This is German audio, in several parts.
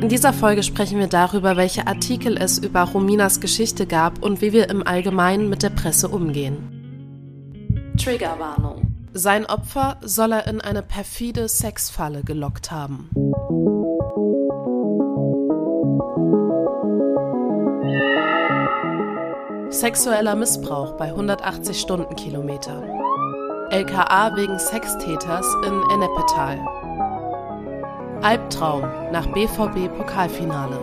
In dieser Folge sprechen wir darüber, welche Artikel es über Rominas Geschichte gab und wie wir im Allgemeinen mit der Presse umgehen. Triggerwarnung. Sein Opfer soll er in eine perfide Sexfalle gelockt haben. Sexueller Missbrauch bei 180 Stundenkilometer. LKA wegen Sextäters in Ennepetal. Albtraum nach BVB Pokalfinale.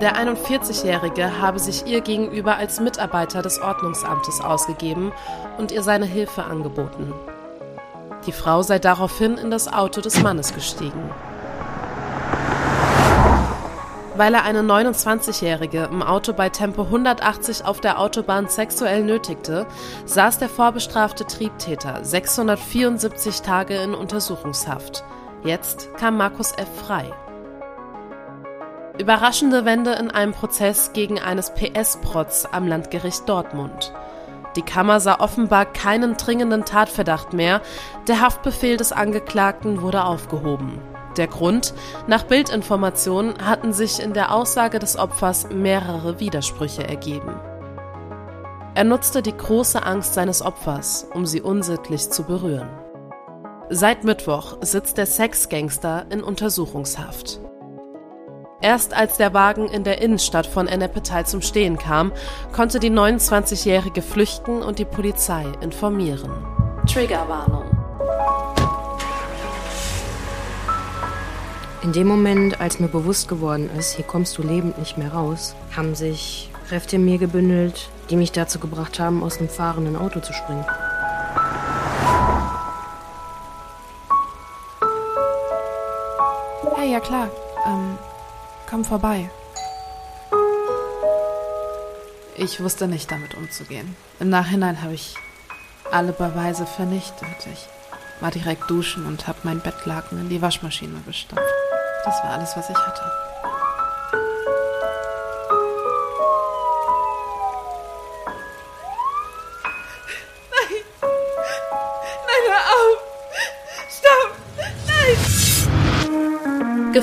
Der 41-Jährige habe sich ihr gegenüber als Mitarbeiter des Ordnungsamtes ausgegeben und ihr seine Hilfe angeboten. Die Frau sei daraufhin in das Auto des Mannes gestiegen. Weil er eine 29-Jährige im Auto bei Tempo 180 auf der Autobahn sexuell nötigte, saß der vorbestrafte Triebtäter 674 Tage in Untersuchungshaft. Jetzt kam Markus F. frei. Überraschende Wende in einem Prozess gegen eines PS-Protz am Landgericht Dortmund. Die Kammer sah offenbar keinen dringenden Tatverdacht mehr. Der Haftbefehl des Angeklagten wurde aufgehoben. Der Grund? Nach Bildinformationen hatten sich in der Aussage des Opfers mehrere Widersprüche ergeben. Er nutzte die große Angst seines Opfers, um sie unsittlich zu berühren. Seit Mittwoch sitzt der Sexgangster in Untersuchungshaft. Erst als der Wagen in der Innenstadt von Ennepetal zum Stehen kam, konnte die 29-Jährige flüchten und die Polizei informieren. Triggerwarnung. In dem Moment, als mir bewusst geworden ist, hier kommst du lebend nicht mehr raus, haben sich Kräfte in mir gebündelt, die mich dazu gebracht haben, aus einem fahrenden Auto zu springen. Ja klar. Ähm, komm vorbei. Ich wusste nicht, damit umzugehen. Im Nachhinein habe ich alle Beweise vernichtet. Ich war direkt duschen und habe mein Bettlaken in die Waschmaschine gestopft. Das war alles, was ich hatte.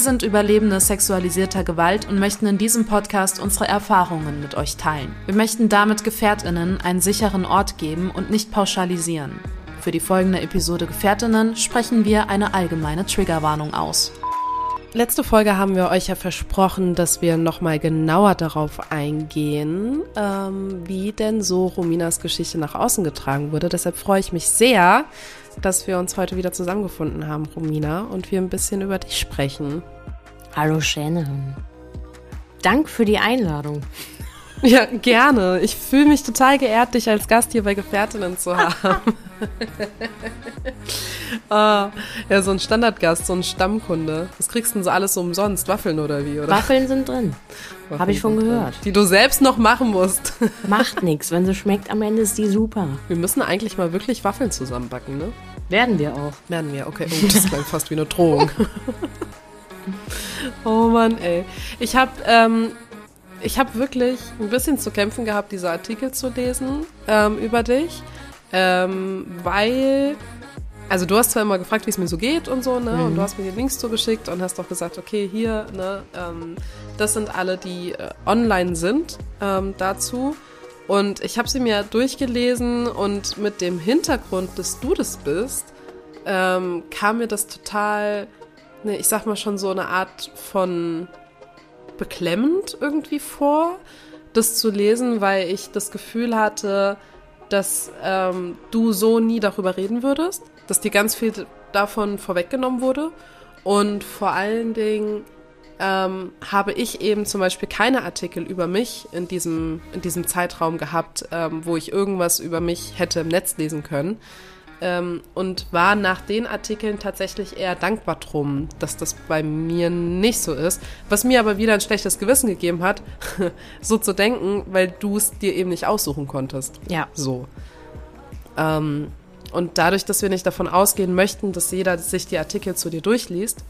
Wir sind Überlebende sexualisierter Gewalt und möchten in diesem Podcast unsere Erfahrungen mit euch teilen. Wir möchten damit Gefährtinnen einen sicheren Ort geben und nicht pauschalisieren. Für die folgende Episode Gefährtinnen sprechen wir eine allgemeine Triggerwarnung aus. Letzte Folge haben wir euch ja versprochen, dass wir nochmal genauer darauf eingehen, ähm, wie denn so Rominas Geschichte nach außen getragen wurde. Deshalb freue ich mich sehr, dass wir uns heute wieder zusammengefunden haben, Romina, und wir ein bisschen über dich sprechen. Hallo Shannon. Dank für die Einladung. Ja, gerne. Ich fühle mich total geehrt, dich als Gast hier bei Gefährtinnen zu haben. ah, ja, so ein Standardgast, so ein Stammkunde. Was kriegst du denn so alles so umsonst? Waffeln oder wie? Oder? Waffeln sind drin. Habe ich schon gehört. Die du selbst noch machen musst. Macht nichts. Wenn sie schmeckt, am Ende ist die super. Wir müssen eigentlich mal wirklich Waffeln zusammenbacken, ne? Werden wir auch. Werden wir, okay. Oh, das klingt fast wie eine Drohung. oh Mann, ey. Ich habe ähm, ich hab wirklich ein bisschen zu kämpfen gehabt, diese Artikel zu lesen ähm, über dich. Ähm, weil, also du hast zwar immer gefragt, wie es mir so geht und so, ne? Mhm. Und du hast mir die Links zugeschickt und hast doch gesagt, okay, hier, ne, ähm, das sind alle, die äh, online sind ähm, dazu. Und ich habe sie mir durchgelesen und mit dem Hintergrund, dass du das bist, ähm, kam mir das total, ne, ich sag mal schon so eine Art von beklemmend irgendwie vor, das zu lesen, weil ich das Gefühl hatte, dass ähm, du so nie darüber reden würdest, dass dir ganz viel davon vorweggenommen wurde und vor allen Dingen ähm, habe ich eben zum Beispiel keine Artikel über mich in diesem, in diesem Zeitraum gehabt, ähm, wo ich irgendwas über mich hätte im Netz lesen können. Ähm, und war nach den Artikeln tatsächlich eher dankbar drum, dass das bei mir nicht so ist. Was mir aber wieder ein schlechtes Gewissen gegeben hat, so zu denken, weil du es dir eben nicht aussuchen konntest. Ja. So. Ähm, und dadurch, dass wir nicht davon ausgehen möchten, dass jeder sich die Artikel zu dir durchliest,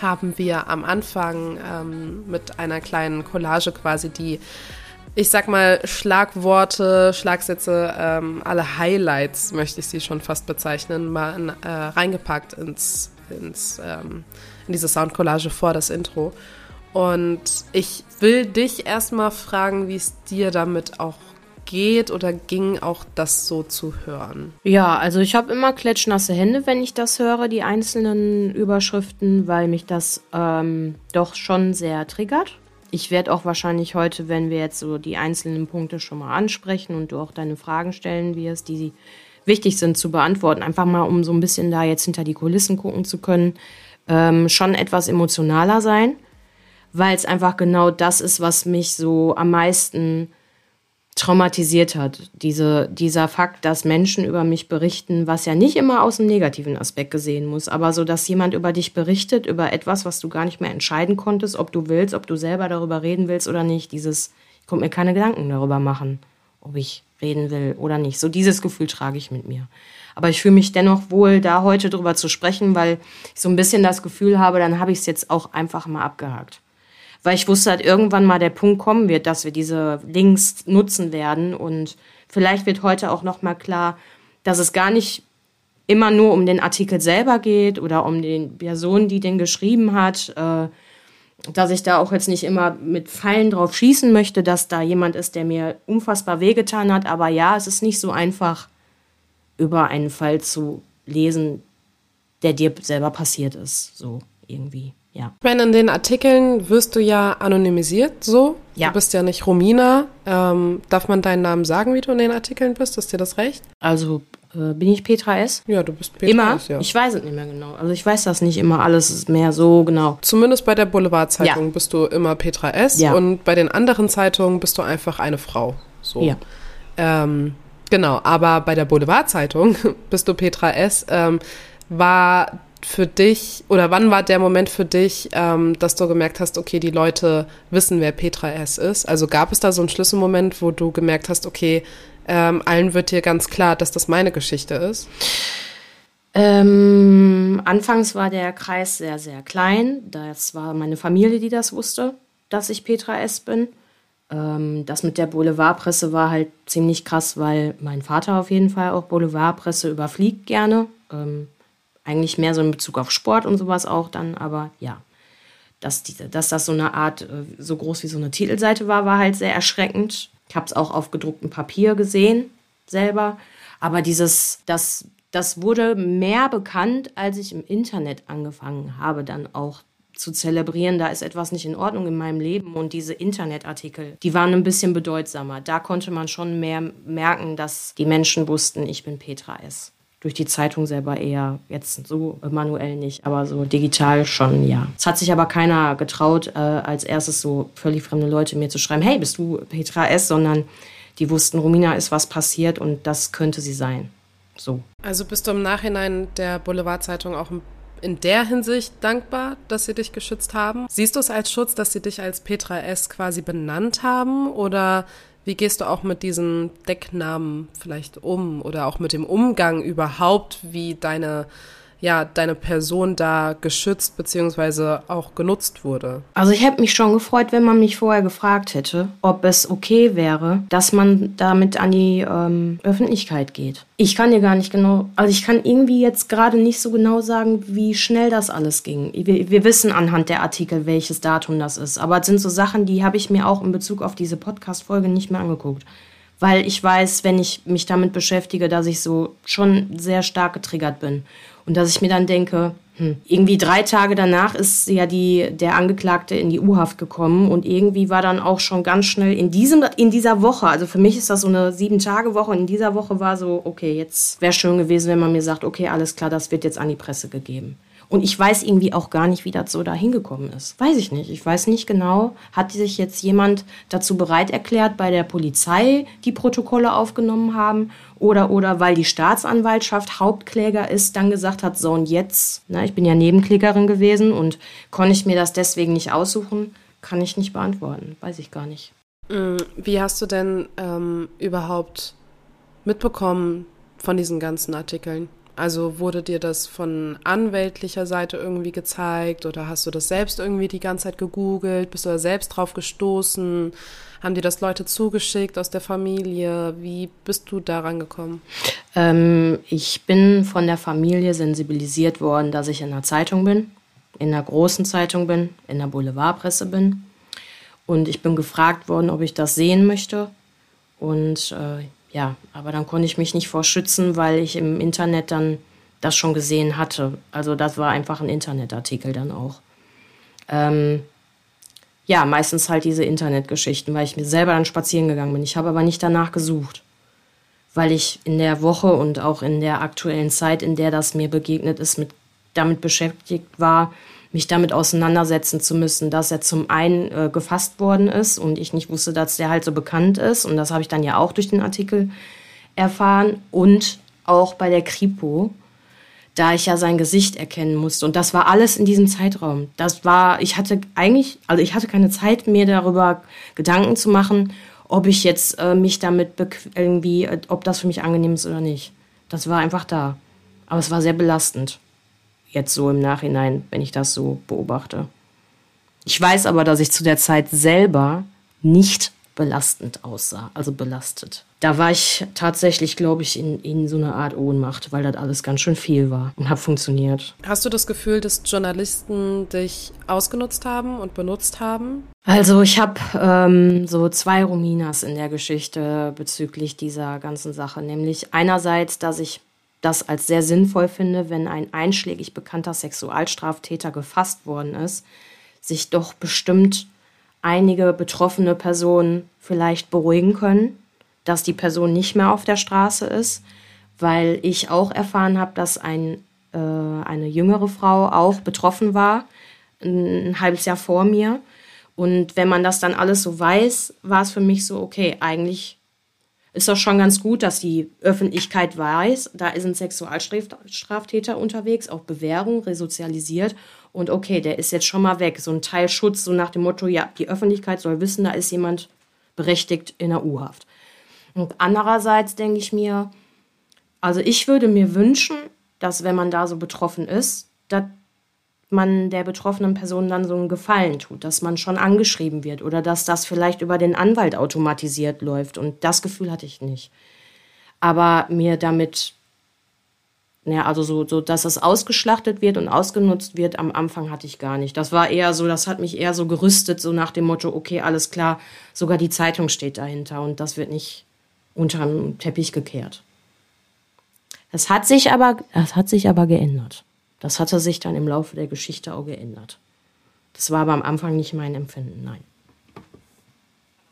haben wir am Anfang ähm, mit einer kleinen Collage quasi die, ich sag mal, Schlagworte, Schlagsätze, ähm, alle Highlights, möchte ich sie schon fast bezeichnen, mal in, äh, reingepackt ins, ins, ähm, in diese Soundcollage vor das Intro. Und ich will dich erstmal fragen, wie es dir damit auch geht oder ging, auch das so zu hören? Ja, also ich habe immer klatschnasse Hände, wenn ich das höre, die einzelnen Überschriften, weil mich das ähm, doch schon sehr triggert. Ich werde auch wahrscheinlich heute, wenn wir jetzt so die einzelnen Punkte schon mal ansprechen und du auch deine Fragen stellen wirst, die wichtig sind zu beantworten, einfach mal um so ein bisschen da jetzt hinter die Kulissen gucken zu können, ähm, schon etwas emotionaler sein, weil es einfach genau das ist, was mich so am meisten traumatisiert hat. Diese, dieser Fakt, dass Menschen über mich berichten, was ja nicht immer aus einem negativen Aspekt gesehen muss, aber so, dass jemand über dich berichtet, über etwas, was du gar nicht mehr entscheiden konntest, ob du willst, ob du selber darüber reden willst oder nicht. Dieses, ich konnte mir keine Gedanken darüber machen, ob ich reden will oder nicht. So dieses Gefühl trage ich mit mir. Aber ich fühle mich dennoch wohl, da heute drüber zu sprechen, weil ich so ein bisschen das Gefühl habe, dann habe ich es jetzt auch einfach mal abgehakt weil ich wusste halt irgendwann mal der Punkt kommen wird, dass wir diese Links nutzen werden und vielleicht wird heute auch noch mal klar, dass es gar nicht immer nur um den Artikel selber geht oder um den Person, die den geschrieben hat, äh, dass ich da auch jetzt nicht immer mit Pfeilen drauf schießen möchte, dass da jemand ist, der mir unfassbar wehgetan hat. Aber ja, es ist nicht so einfach, über einen Fall zu lesen, der dir selber passiert ist. So irgendwie ja. Ich meine, in den Artikeln wirst du ja anonymisiert, so. Ja. Du bist ja nicht Romina. Ähm, darf man deinen Namen sagen, wie du in den Artikeln bist? Ist dir das recht? Also äh, bin ich Petra S? Ja, du bist Petra immer? S. Ja. Ich weiß es nicht mehr genau. Also ich weiß das nicht immer alles mehr so genau. Zumindest bei der Boulevardzeitung ja. bist du immer Petra S. Ja. Und bei den anderen Zeitungen bist du einfach eine Frau. So. Ja. Ähm, genau, aber bei der Boulevardzeitung bist du Petra S. Ähm, war für dich oder wann war der Moment für dich, ähm, dass du gemerkt hast, okay, die Leute wissen, wer Petra S. ist? Also gab es da so einen Schlüsselmoment, wo du gemerkt hast, okay, ähm, allen wird dir ganz klar, dass das meine Geschichte ist? Ähm, anfangs war der Kreis sehr, sehr klein. Das war meine Familie, die das wusste, dass ich Petra S. bin. Ähm, das mit der Boulevardpresse war halt ziemlich krass, weil mein Vater auf jeden Fall auch Boulevardpresse überfliegt gerne. Eigentlich mehr so in Bezug auf Sport und sowas auch dann, aber ja. Dass, diese, dass das so eine Art, äh, so groß wie so eine Titelseite war, war halt sehr erschreckend. Ich habe es auch auf gedrucktem Papier gesehen, selber. Aber dieses, das, das wurde mehr bekannt, als ich im Internet angefangen habe, dann auch zu zelebrieren, da ist etwas nicht in Ordnung in meinem Leben. Und diese Internetartikel, die waren ein bisschen bedeutsamer. Da konnte man schon mehr merken, dass die Menschen wussten, ich bin Petra S durch die Zeitung selber eher, jetzt so manuell nicht, aber so digital schon, ja. Es hat sich aber keiner getraut, äh, als erstes so völlig fremde Leute mir zu schreiben, hey, bist du Petra S., sondern die wussten, Romina ist was passiert und das könnte sie sein. So. Also bist du im Nachhinein der Boulevardzeitung auch in der Hinsicht dankbar, dass sie dich geschützt haben? Siehst du es als Schutz, dass sie dich als Petra S. quasi benannt haben oder wie gehst du auch mit diesen Decknamen vielleicht um oder auch mit dem Umgang überhaupt, wie deine ja, deine Person da geschützt bzw. auch genutzt wurde? Also ich hätte mich schon gefreut, wenn man mich vorher gefragt hätte, ob es okay wäre, dass man damit an die ähm, Öffentlichkeit geht. Ich kann dir gar nicht genau, also ich kann irgendwie jetzt gerade nicht so genau sagen, wie schnell das alles ging. Wir, wir wissen anhand der Artikel, welches Datum das ist, aber es sind so Sachen, die habe ich mir auch in Bezug auf diese Podcast-Folge nicht mehr angeguckt weil ich weiß, wenn ich mich damit beschäftige, dass ich so schon sehr stark getriggert bin. Und dass ich mir dann denke, hm, irgendwie drei Tage danach ist ja die, der Angeklagte in die U-Haft gekommen und irgendwie war dann auch schon ganz schnell in, diesem, in dieser Woche, also für mich ist das so eine Sieben-Tage-Woche und in dieser Woche war so, okay, jetzt wäre schön gewesen, wenn man mir sagt, okay, alles klar, das wird jetzt an die Presse gegeben. Und ich weiß irgendwie auch gar nicht, wie das so da hingekommen ist. Weiß ich nicht. Ich weiß nicht genau. Hat sich jetzt jemand dazu bereit erklärt, bei der Polizei die Protokolle aufgenommen haben? Oder, oder weil die Staatsanwaltschaft Hauptkläger ist, dann gesagt hat, so und jetzt, na, ich bin ja Nebenklägerin gewesen und konnte ich mir das deswegen nicht aussuchen, kann ich nicht beantworten. Weiß ich gar nicht. Mm, wie hast du denn ähm, überhaupt mitbekommen, von diesen ganzen Artikeln? Also wurde dir das von anwältlicher Seite irgendwie gezeigt oder hast du das selbst irgendwie die ganze Zeit gegoogelt? Bist du da selbst drauf gestoßen? Haben dir das Leute zugeschickt aus der Familie? Wie bist du daran gekommen? Ähm, ich bin von der Familie sensibilisiert worden, dass ich in einer Zeitung bin, in einer großen Zeitung bin, in der Boulevardpresse bin. Und ich bin gefragt worden, ob ich das sehen möchte. Und äh, ja, aber dann konnte ich mich nicht vorschützen, weil ich im Internet dann das schon gesehen hatte. Also das war einfach ein Internetartikel dann auch. Ähm, ja, meistens halt diese Internetgeschichten, weil ich mir selber dann spazieren gegangen bin. Ich habe aber nicht danach gesucht, weil ich in der Woche und auch in der aktuellen Zeit, in der das mir begegnet ist, mit, damit beschäftigt war, mich damit auseinandersetzen zu müssen, dass er zum einen äh, gefasst worden ist und ich nicht wusste, dass der halt so bekannt ist. Und das habe ich dann ja auch durch den Artikel erfahren. Und auch bei der Kripo, da ich ja sein Gesicht erkennen musste. Und das war alles in diesem Zeitraum. Das war, ich hatte eigentlich, also ich hatte keine Zeit, mir darüber Gedanken zu machen, ob ich jetzt äh, mich damit irgendwie, ob das für mich angenehm ist oder nicht. Das war einfach da. Aber es war sehr belastend jetzt so im Nachhinein, wenn ich das so beobachte. Ich weiß aber, dass ich zu der Zeit selber nicht belastend aussah, also belastet. Da war ich tatsächlich, glaube ich, in, in so einer Art Ohnmacht, weil das alles ganz schön viel war und hat funktioniert. Hast du das Gefühl, dass Journalisten dich ausgenutzt haben und benutzt haben? Also ich habe ähm, so zwei Rominas in der Geschichte bezüglich dieser ganzen Sache. Nämlich einerseits, dass ich das als sehr sinnvoll finde, wenn ein einschlägig bekannter Sexualstraftäter gefasst worden ist, sich doch bestimmt einige betroffene Personen vielleicht beruhigen können, dass die Person nicht mehr auf der Straße ist, weil ich auch erfahren habe, dass ein, äh, eine jüngere Frau auch betroffen war, ein, ein halbes Jahr vor mir. Und wenn man das dann alles so weiß, war es für mich so, okay, eigentlich ist doch schon ganz gut, dass die Öffentlichkeit weiß, da ein Sexualstraftäter unterwegs, auch Bewährung, resozialisiert. Und okay, der ist jetzt schon mal weg. So ein Teilschutz, so nach dem Motto, ja, die Öffentlichkeit soll wissen, da ist jemand berechtigt in der U-Haft. Und andererseits denke ich mir, also ich würde mir wünschen, dass wenn man da so betroffen ist, dass man der betroffenen Person dann so einen Gefallen tut, dass man schon angeschrieben wird oder dass das vielleicht über den Anwalt automatisiert läuft. Und das Gefühl hatte ich nicht. Aber mir damit, ja, also so, so, dass es ausgeschlachtet wird und ausgenutzt wird, am Anfang hatte ich gar nicht. Das war eher so, das hat mich eher so gerüstet, so nach dem Motto, okay, alles klar, sogar die Zeitung steht dahinter und das wird nicht unter den Teppich gekehrt. Das hat sich aber, das hat sich aber geändert. Das hatte sich dann im Laufe der Geschichte auch geändert. Das war aber am Anfang nicht mein Empfinden, nein.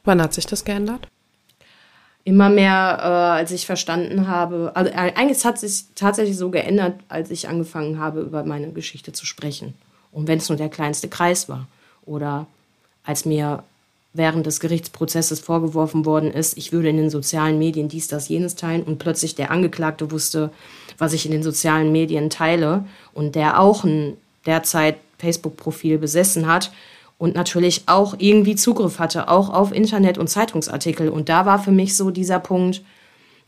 Wann hat sich das geändert? Immer mehr, äh, als ich verstanden habe, also äh, eigentlich hat sich tatsächlich so geändert, als ich angefangen habe, über meine Geschichte zu sprechen. Und wenn es nur der kleinste Kreis war. Oder als mir während des Gerichtsprozesses vorgeworfen worden ist, ich würde in den sozialen Medien dies, das, jenes teilen und plötzlich der Angeklagte wusste, was ich in den sozialen Medien teile und der auch ein derzeit Facebook-Profil besessen hat und natürlich auch irgendwie Zugriff hatte, auch auf Internet- und Zeitungsartikel. Und da war für mich so dieser Punkt,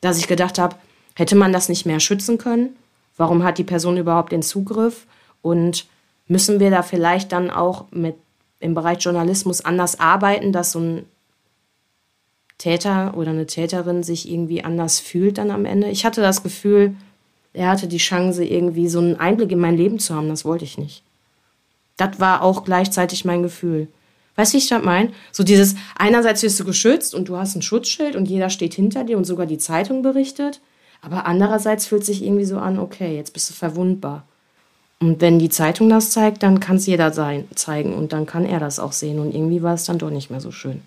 dass ich gedacht habe, hätte man das nicht mehr schützen können? Warum hat die Person überhaupt den Zugriff? Und müssen wir da vielleicht dann auch mit im Bereich Journalismus anders arbeiten, dass so ein Täter oder eine Täterin sich irgendwie anders fühlt dann am Ende? Ich hatte das Gefühl, er hatte die Chance, irgendwie so einen Einblick in mein Leben zu haben. Das wollte ich nicht. Das war auch gleichzeitig mein Gefühl. Weißt du, wie ich das meine? So dieses, einerseits wirst du geschützt und du hast ein Schutzschild und jeder steht hinter dir und sogar die Zeitung berichtet. Aber andererseits fühlt sich irgendwie so an, okay, jetzt bist du verwundbar. Und wenn die Zeitung das zeigt, dann kann es jeder sein, zeigen und dann kann er das auch sehen. Und irgendwie war es dann doch nicht mehr so schön.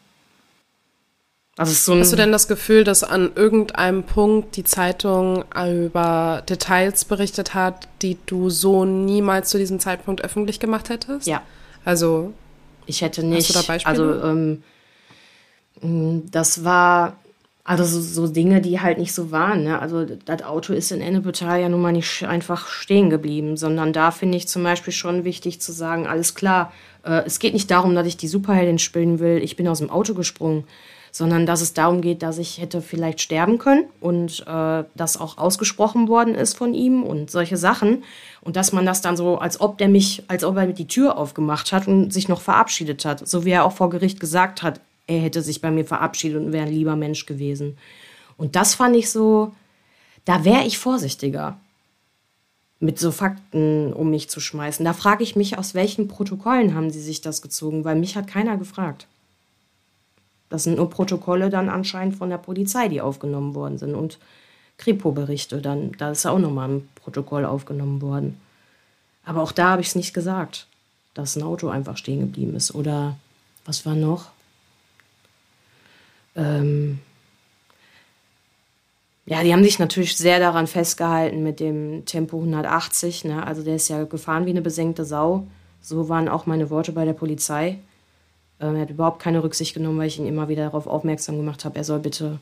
Also so Hast du denn das Gefühl, dass an irgendeinem Punkt die Zeitung über Details berichtet hat, die du so niemals zu diesem Zeitpunkt öffentlich gemacht hättest? Ja. Also ich hätte nicht. Hast du da Beispiele? Also ähm, mm, das war also so, so, Dinge, die halt nicht so waren. Ne? Also das Auto ist in Ennepetal ja nun mal nicht einfach stehen geblieben, sondern da finde ich zum Beispiel schon wichtig zu sagen, alles klar, äh, es geht nicht darum, dass ich die Superheldin spielen will, ich bin aus dem Auto gesprungen sondern dass es darum geht, dass ich hätte vielleicht sterben können und äh, das auch ausgesprochen worden ist von ihm und solche Sachen. Und dass man das dann so, als ob der mich, als ob er die Tür aufgemacht hat und sich noch verabschiedet hat. So wie er auch vor Gericht gesagt hat, er hätte sich bei mir verabschiedet und wäre ein lieber Mensch gewesen. Und das fand ich so, da wäre ich vorsichtiger mit so Fakten um mich zu schmeißen. Da frage ich mich, aus welchen Protokollen haben sie sich das gezogen, weil mich hat keiner gefragt. Das sind nur Protokolle dann anscheinend von der Polizei, die aufgenommen worden sind und Kripo-Berichte. Dann, da ist ja auch nochmal ein Protokoll aufgenommen worden. Aber auch da habe ich es nicht gesagt, dass ein Auto einfach stehen geblieben ist. Oder was war noch? Ähm, ja, die haben sich natürlich sehr daran festgehalten mit dem Tempo 180. Ne? Also der ist ja gefahren wie eine besenkte Sau. So waren auch meine Worte bei der Polizei. Ähm, er hat überhaupt keine Rücksicht genommen, weil ich ihn immer wieder darauf aufmerksam gemacht habe, er soll bitte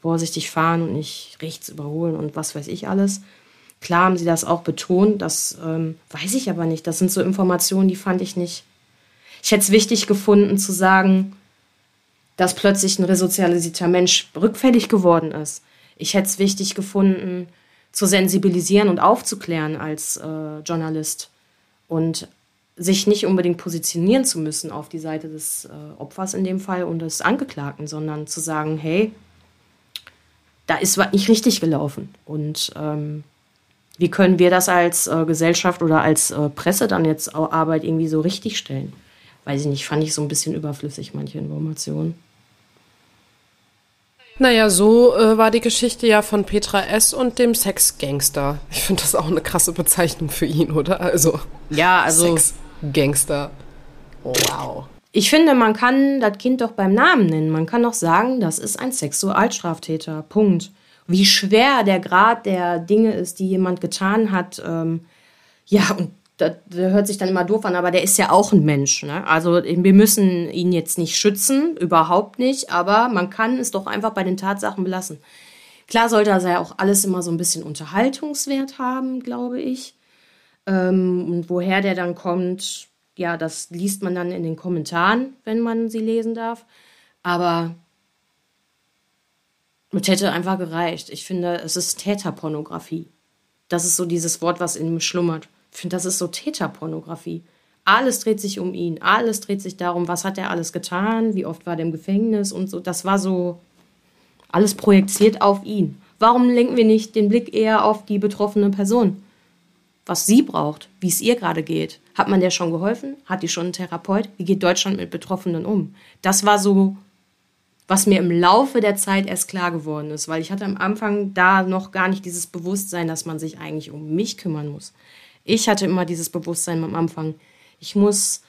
vorsichtig fahren und nicht rechts überholen und was weiß ich alles. Klar haben sie das auch betont, das ähm, weiß ich aber nicht. Das sind so Informationen, die fand ich nicht. Ich hätte es wichtig gefunden zu sagen, dass plötzlich ein resozialisierter Mensch rückfällig geworden ist ich hätte es wichtig gefunden, zu sensibilisieren und aufzuklären als äh, Journalist und sich nicht unbedingt positionieren zu müssen auf die Seite des äh, Opfers in dem Fall und des Angeklagten, sondern zu sagen, hey, da ist was nicht richtig gelaufen. Und ähm, wie können wir das als äh, Gesellschaft oder als äh, Presse dann jetzt Arbeit irgendwie so richtig stellen? Weiß ich nicht, fand ich so ein bisschen überflüssig, manche Informationen. Naja, so äh, war die Geschichte ja von Petra S. und dem Sexgangster. Ich finde das auch eine krasse Bezeichnung für ihn, oder? Also. Ja, also. Sexgangster. wow. Ich finde, man kann das Kind doch beim Namen nennen. Man kann doch sagen, das ist ein Sexualstraftäter. Punkt. Wie schwer der Grad der Dinge ist, die jemand getan hat. Ähm, ja, und das, hört sich dann immer doof an, aber der ist ja auch ein Mensch. Ne? Also wir müssen ihn jetzt nicht schützen, überhaupt nicht, aber man kann es doch einfach bei den Tatsachen belassen. Klar sollte das ja auch alles immer so ein bisschen Unterhaltungswert haben, glaube ich. Ähm, und woher der dann kommt, ja, das liest man dann in den Kommentaren, wenn man sie lesen darf. Aber es hätte einfach gereicht. Ich finde, es ist Täterpornografie. Das ist so dieses Wort, was in ihm schlummert. Ich finde, das ist so Täterpornografie. Alles dreht sich um ihn. Alles dreht sich darum, was hat er alles getan, wie oft war er im Gefängnis und so. Das war so alles projiziert auf ihn. Warum lenken wir nicht den Blick eher auf die betroffene Person? Was sie braucht, wie es ihr gerade geht. Hat man der schon geholfen? Hat die schon einen Therapeut? Wie geht Deutschland mit Betroffenen um? Das war so, was mir im Laufe der Zeit erst klar geworden ist, weil ich hatte am Anfang da noch gar nicht dieses Bewusstsein, dass man sich eigentlich um mich kümmern muss. Ich hatte immer dieses Bewusstsein am Anfang. Ich muss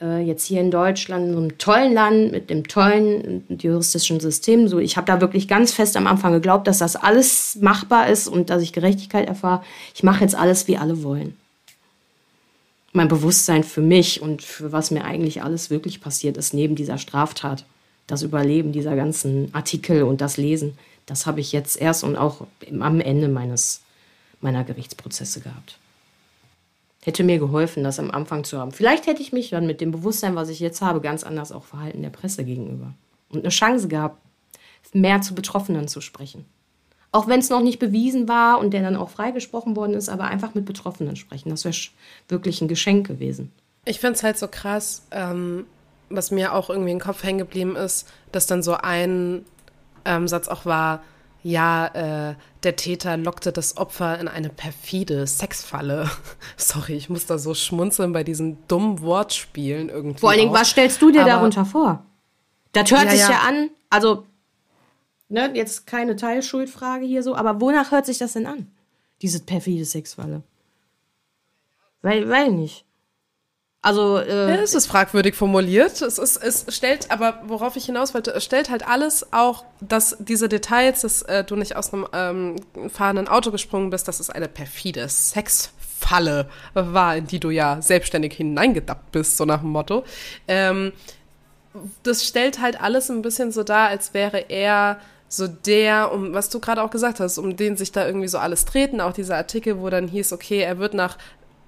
äh, jetzt hier in Deutschland, in so einem tollen Land mit dem tollen juristischen System, so ich habe da wirklich ganz fest am Anfang geglaubt, dass das alles machbar ist und dass ich Gerechtigkeit erfahre. Ich mache jetzt alles, wie alle wollen. Mein Bewusstsein für mich und für was mir eigentlich alles wirklich passiert ist neben dieser Straftat, das Überleben dieser ganzen Artikel und das Lesen, das habe ich jetzt erst und auch am Ende meines meiner Gerichtsprozesse gehabt hätte mir geholfen, das am Anfang zu haben. Vielleicht hätte ich mich dann mit dem Bewusstsein, was ich jetzt habe, ganz anders auch verhalten der Presse gegenüber. Und eine Chance gehabt, mehr zu Betroffenen zu sprechen. Auch wenn es noch nicht bewiesen war und der dann auch freigesprochen worden ist, aber einfach mit Betroffenen sprechen. Das wäre wirklich ein Geschenk gewesen. Ich finde es halt so krass, ähm, was mir auch irgendwie im Kopf hängen geblieben ist, dass dann so ein ähm, Satz auch war, ja, äh, der Täter lockte das Opfer in eine perfide Sexfalle. Sorry, ich muss da so schmunzeln bei diesen dummen Wortspielen irgendwie. Vor allen Dingen, was stellst du dir Aber, darunter vor? Das hört ja, sich ja. ja an, also, ne, jetzt keine Teilschuldfrage hier so, aber wonach hört sich das denn an? Diese perfide Sexfalle. Weil, weil nicht. Also äh, ja, es ist fragwürdig formuliert. Es, ist, es stellt, aber worauf ich hinaus wollte, es stellt halt alles auch, dass diese Details, dass äh, du nicht aus einem ähm, fahrenden Auto gesprungen bist, dass es eine perfide Sexfalle war, in die du ja selbstständig hineingedappt bist, so nach dem Motto. Ähm, das stellt halt alles ein bisschen so dar, als wäre er so der, um was du gerade auch gesagt hast, um den sich da irgendwie so alles treten, auch dieser Artikel, wo dann hieß, okay, er wird nach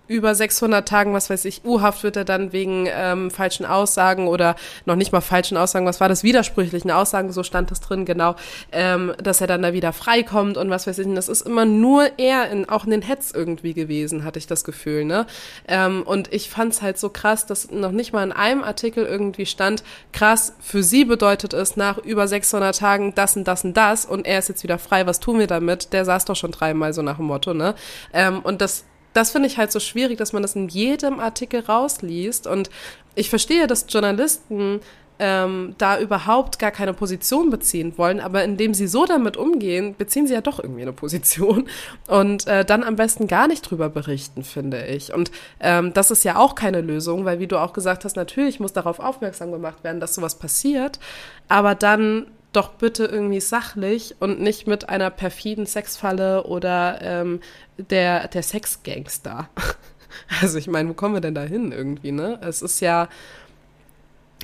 über 600 Tagen, was weiß ich, U-Haft wird er dann wegen ähm, falschen Aussagen oder noch nicht mal falschen Aussagen, was war das, widersprüchlichen Aussagen, so stand es drin, genau, ähm, dass er dann da wieder freikommt und was weiß ich. Und das ist immer nur er, in, auch in den Hetz irgendwie gewesen, hatte ich das Gefühl, ne? Ähm, und ich fand es halt so krass, dass noch nicht mal in einem Artikel irgendwie stand, krass, für sie bedeutet es nach über 600 Tagen das und das und das und er ist jetzt wieder frei, was tun wir damit? Der saß doch schon dreimal so nach dem Motto, ne? Ähm, und das das finde ich halt so schwierig, dass man das in jedem Artikel rausliest. Und ich verstehe, dass Journalisten ähm, da überhaupt gar keine Position beziehen wollen, aber indem sie so damit umgehen, beziehen sie ja doch irgendwie eine Position und äh, dann am besten gar nicht drüber berichten, finde ich. Und ähm, das ist ja auch keine Lösung, weil wie du auch gesagt hast, natürlich muss darauf aufmerksam gemacht werden, dass sowas passiert, aber dann doch bitte irgendwie sachlich und nicht mit einer perfiden Sexfalle oder ähm, der, der Sexgangster. Also ich meine, wo kommen wir denn da hin irgendwie, ne? Es ist ja,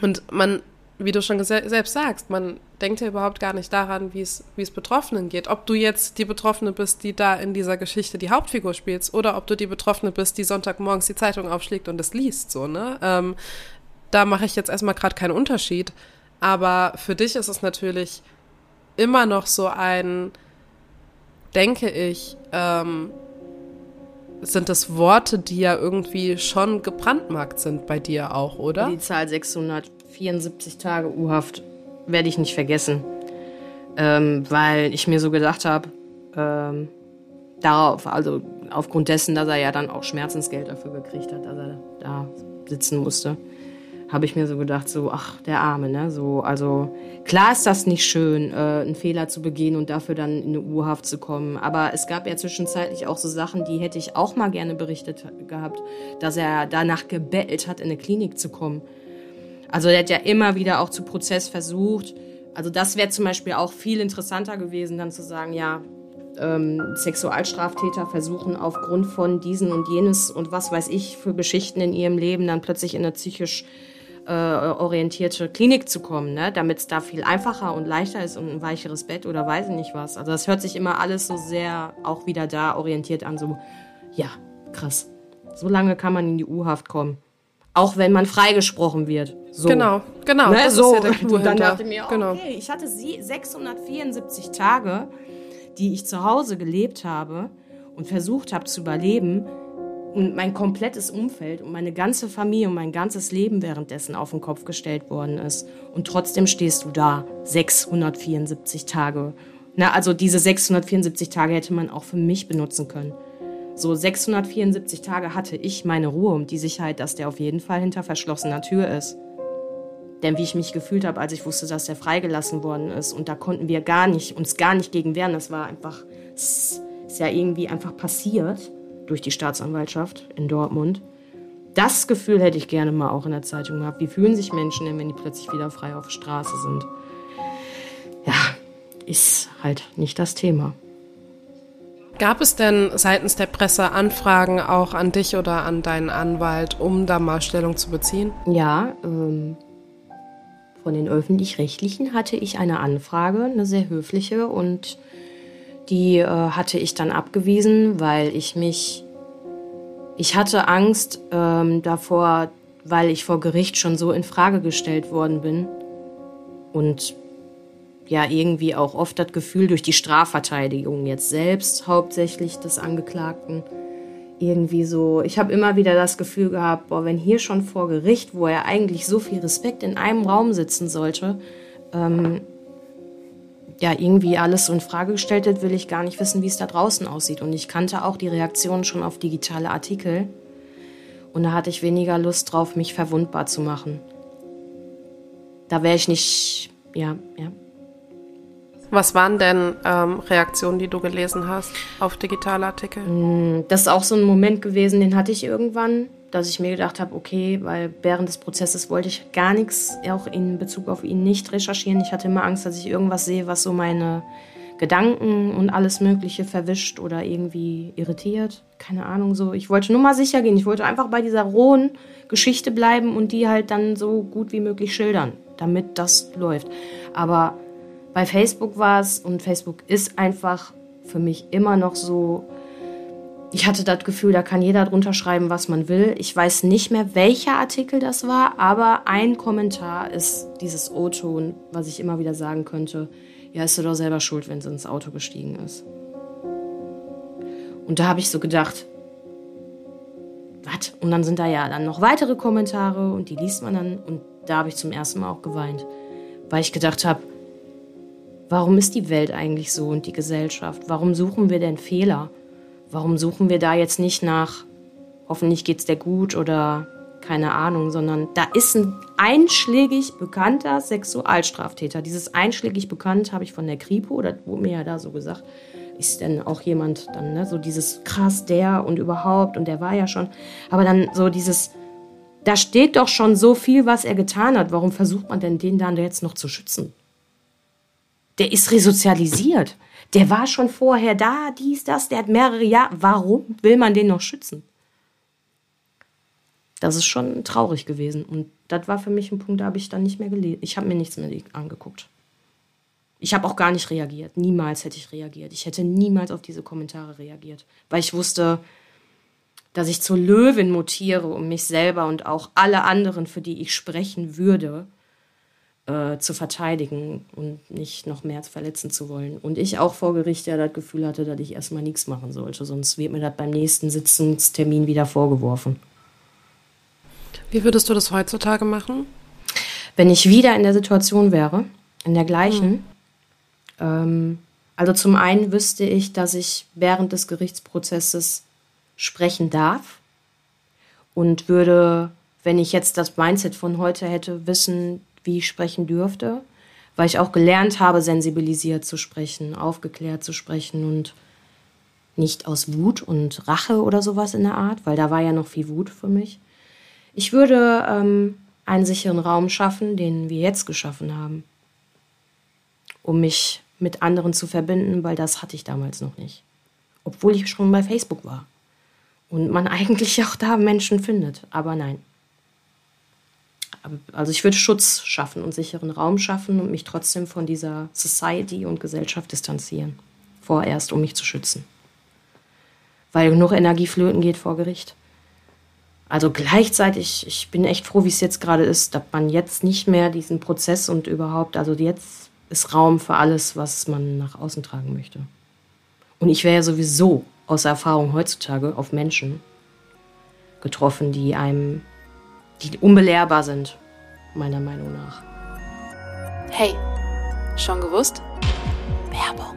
und man, wie du schon selbst sagst, man denkt ja überhaupt gar nicht daran, wie es, Betroffenen geht. Ob du jetzt die Betroffene bist, die da in dieser Geschichte die Hauptfigur spielst, oder ob du die Betroffene bist, die Sonntagmorgens die Zeitung aufschlägt und es liest, so, ne? Ähm, da mache ich jetzt erstmal gerade keinen Unterschied. Aber für dich ist es natürlich immer noch so ein, denke ich, ähm, sind das Worte, die ja irgendwie schon gebrandmarkt sind bei dir auch, oder? Die Zahl 674 Tage U-Haft werde ich nicht vergessen, ähm, weil ich mir so gedacht habe, ähm, darauf, also aufgrund dessen, dass er ja dann auch Schmerzensgeld dafür gekriegt hat, dass er da sitzen musste habe ich mir so gedacht, so, ach, der Arme, ne? So, also klar ist das nicht schön, äh, einen Fehler zu begehen und dafür dann in eine U-Haft zu kommen. Aber es gab ja zwischenzeitlich auch so Sachen, die hätte ich auch mal gerne berichtet gehabt, dass er danach gebettelt hat, in eine Klinik zu kommen. Also er hat ja immer wieder auch zu Prozess versucht. Also das wäre zum Beispiel auch viel interessanter gewesen, dann zu sagen, ja, ähm, Sexualstraftäter versuchen aufgrund von diesen und jenes und was weiß ich für Geschichten in ihrem Leben dann plötzlich in eine psychisch äh, orientierte Klinik zu kommen, ne? damit es da viel einfacher und leichter ist und ein weicheres Bett oder weiß ich nicht was. Also das hört sich immer alles so sehr auch wieder da orientiert an, so, ja, krass. So lange kann man in die U-Haft kommen. Auch wenn man freigesprochen wird. So. Genau, genau. Ne? so. Ja und dann dachte ich mir, genau. okay, ich hatte 674 Tage, die ich zu Hause gelebt habe und versucht habe zu überleben und mein komplettes Umfeld und meine ganze Familie und mein ganzes Leben währenddessen auf den Kopf gestellt worden ist. Und trotzdem stehst du da 674 Tage. Na, also diese 674 Tage hätte man auch für mich benutzen können. So 674 Tage hatte ich meine Ruhe und die Sicherheit, dass der auf jeden Fall hinter verschlossener Tür ist. Denn wie ich mich gefühlt habe, als ich wusste, dass der freigelassen worden ist und da konnten wir gar nicht, uns gar nicht gegen wehren, das war einfach, ist ja irgendwie einfach passiert durch die Staatsanwaltschaft in Dortmund. Das Gefühl hätte ich gerne mal auch in der Zeitung gehabt. Wie fühlen sich Menschen denn, wenn die plötzlich wieder frei auf der Straße sind? Ja, ist halt nicht das Thema. Gab es denn seitens der Presse Anfragen auch an dich oder an deinen Anwalt, um da mal Stellung zu beziehen? Ja, ähm, von den öffentlich-rechtlichen hatte ich eine Anfrage, eine sehr höfliche und die äh, hatte ich dann abgewiesen, weil ich mich, ich hatte Angst ähm, davor, weil ich vor Gericht schon so in Frage gestellt worden bin. Und ja irgendwie auch oft das Gefühl durch die Strafverteidigung jetzt selbst hauptsächlich des Angeklagten. Irgendwie so, ich habe immer wieder das Gefühl gehabt, boah, wenn hier schon vor Gericht, wo er eigentlich so viel Respekt in einem Raum sitzen sollte, ähm, ja irgendwie alles so in Frage gestellt wird, will ich gar nicht wissen, wie es da draußen aussieht. Und ich kannte auch die Reaktionen schon auf digitale Artikel. Und da hatte ich weniger Lust drauf, mich verwundbar zu machen. Da wäre ich nicht, ja, ja. Was waren denn ähm, Reaktionen, die du gelesen hast auf digitale Artikel? Mm, das ist auch so ein Moment gewesen, den hatte ich irgendwann dass ich mir gedacht habe, okay, weil während des Prozesses wollte ich gar nichts, auch in Bezug auf ihn nicht recherchieren. Ich hatte immer Angst, dass ich irgendwas sehe, was so meine Gedanken und alles Mögliche verwischt oder irgendwie irritiert. Keine Ahnung, so. Ich wollte nur mal sicher gehen. Ich wollte einfach bei dieser rohen Geschichte bleiben und die halt dann so gut wie möglich schildern, damit das läuft. Aber bei Facebook war es und Facebook ist einfach für mich immer noch so ich hatte das Gefühl, da kann jeder drunter schreiben, was man will. Ich weiß nicht mehr, welcher Artikel das war, aber ein Kommentar ist dieses O-Ton, was ich immer wieder sagen könnte. Ja, ist du doch selber schuld, wenn sie ins Auto gestiegen ist. Und da habe ich so gedacht, was? Und dann sind da ja dann noch weitere Kommentare und die liest man dann. Und da habe ich zum ersten Mal auch geweint, weil ich gedacht habe, warum ist die Welt eigentlich so und die Gesellschaft? Warum suchen wir denn Fehler? Warum suchen wir da jetzt nicht nach, hoffentlich geht's dir gut oder keine Ahnung, sondern da ist ein einschlägig bekannter Sexualstraftäter. Dieses einschlägig bekannt habe ich von der Kripo, das wurde mir ja da so gesagt, ist denn auch jemand dann, ne, so dieses krass der und überhaupt und der war ja schon, aber dann so dieses, da steht doch schon so viel, was er getan hat. Warum versucht man denn den dann jetzt noch zu schützen? Der ist resozialisiert. Der war schon vorher da, dies, das, der hat mehrere Jahre. Warum will man den noch schützen? Das ist schon traurig gewesen. Und das war für mich ein Punkt, da habe ich dann nicht mehr gelesen. Ich habe mir nichts mehr angeguckt. Ich habe auch gar nicht reagiert. Niemals hätte ich reagiert. Ich hätte niemals auf diese Kommentare reagiert, weil ich wusste, dass ich zur Löwin mutiere, um mich selber und auch alle anderen, für die ich sprechen würde, äh, zu verteidigen und nicht noch mehr verletzen zu wollen. Und ich auch vor Gericht ja das Gefühl hatte, dass ich erstmal nichts machen sollte, sonst wird mir das beim nächsten Sitzungstermin wieder vorgeworfen. Wie würdest du das heutzutage machen? Wenn ich wieder in der Situation wäre, in der gleichen, hm. ähm, also zum einen wüsste ich, dass ich während des Gerichtsprozesses sprechen darf und würde, wenn ich jetzt das Mindset von heute hätte, wissen, wie ich sprechen dürfte, weil ich auch gelernt habe, sensibilisiert zu sprechen, aufgeklärt zu sprechen und nicht aus Wut und Rache oder sowas in der Art, weil da war ja noch viel Wut für mich. Ich würde ähm, einen sicheren Raum schaffen, den wir jetzt geschaffen haben, um mich mit anderen zu verbinden, weil das hatte ich damals noch nicht. Obwohl ich schon bei Facebook war. Und man eigentlich auch da Menschen findet. Aber nein, also ich würde Schutz schaffen und sicheren Raum schaffen und mich trotzdem von dieser Society und Gesellschaft distanzieren. Vorerst, um mich zu schützen. Weil genug Energie flöten geht vor Gericht. Also gleichzeitig, ich bin echt froh, wie es jetzt gerade ist, dass man jetzt nicht mehr diesen Prozess und überhaupt, also jetzt ist Raum für alles, was man nach außen tragen möchte. Und ich wäre ja sowieso aus Erfahrung heutzutage auf Menschen getroffen, die einem die unbelehrbar sind, meiner Meinung nach. Hey, schon gewusst? Werbung.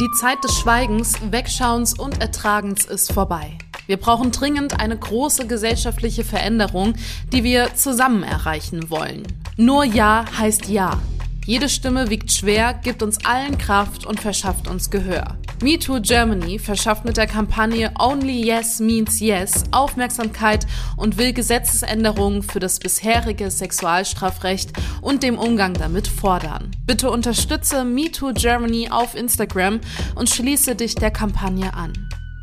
Die Zeit des Schweigens, Wegschauens und Ertragens ist vorbei. Wir brauchen dringend eine große gesellschaftliche Veränderung, die wir zusammen erreichen wollen. Nur Ja heißt Ja. Jede Stimme wiegt schwer, gibt uns allen Kraft und verschafft uns Gehör. MeToo Germany verschafft mit der Kampagne Only Yes Means Yes Aufmerksamkeit und will Gesetzesänderungen für das bisherige Sexualstrafrecht und dem Umgang damit fordern. Bitte unterstütze MeToo Germany auf Instagram und schließe dich der Kampagne an.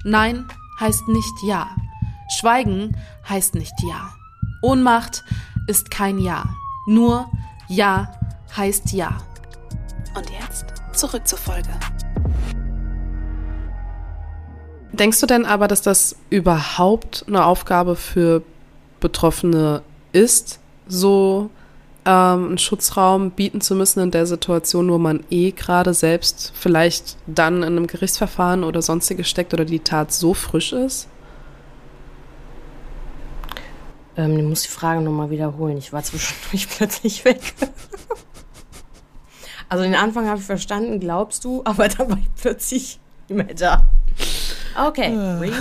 Nein heißt nicht Ja. Schweigen heißt nicht Ja. Ohnmacht ist kein Ja. Nur Ja heißt Ja. Und jetzt zurück zur Folge. Denkst du denn aber, dass das überhaupt eine Aufgabe für Betroffene ist, so ähm, einen Schutzraum bieten zu müssen in der Situation, wo man eh gerade selbst vielleicht dann in einem Gerichtsverfahren oder sonstiges steckt oder die Tat so frisch ist? Ähm, ich muss die Frage nochmal wiederholen. Ich war zwischendurch plötzlich weg. Also den Anfang habe ich verstanden, glaubst du, aber dann war ich plötzlich nicht mehr da. Okay.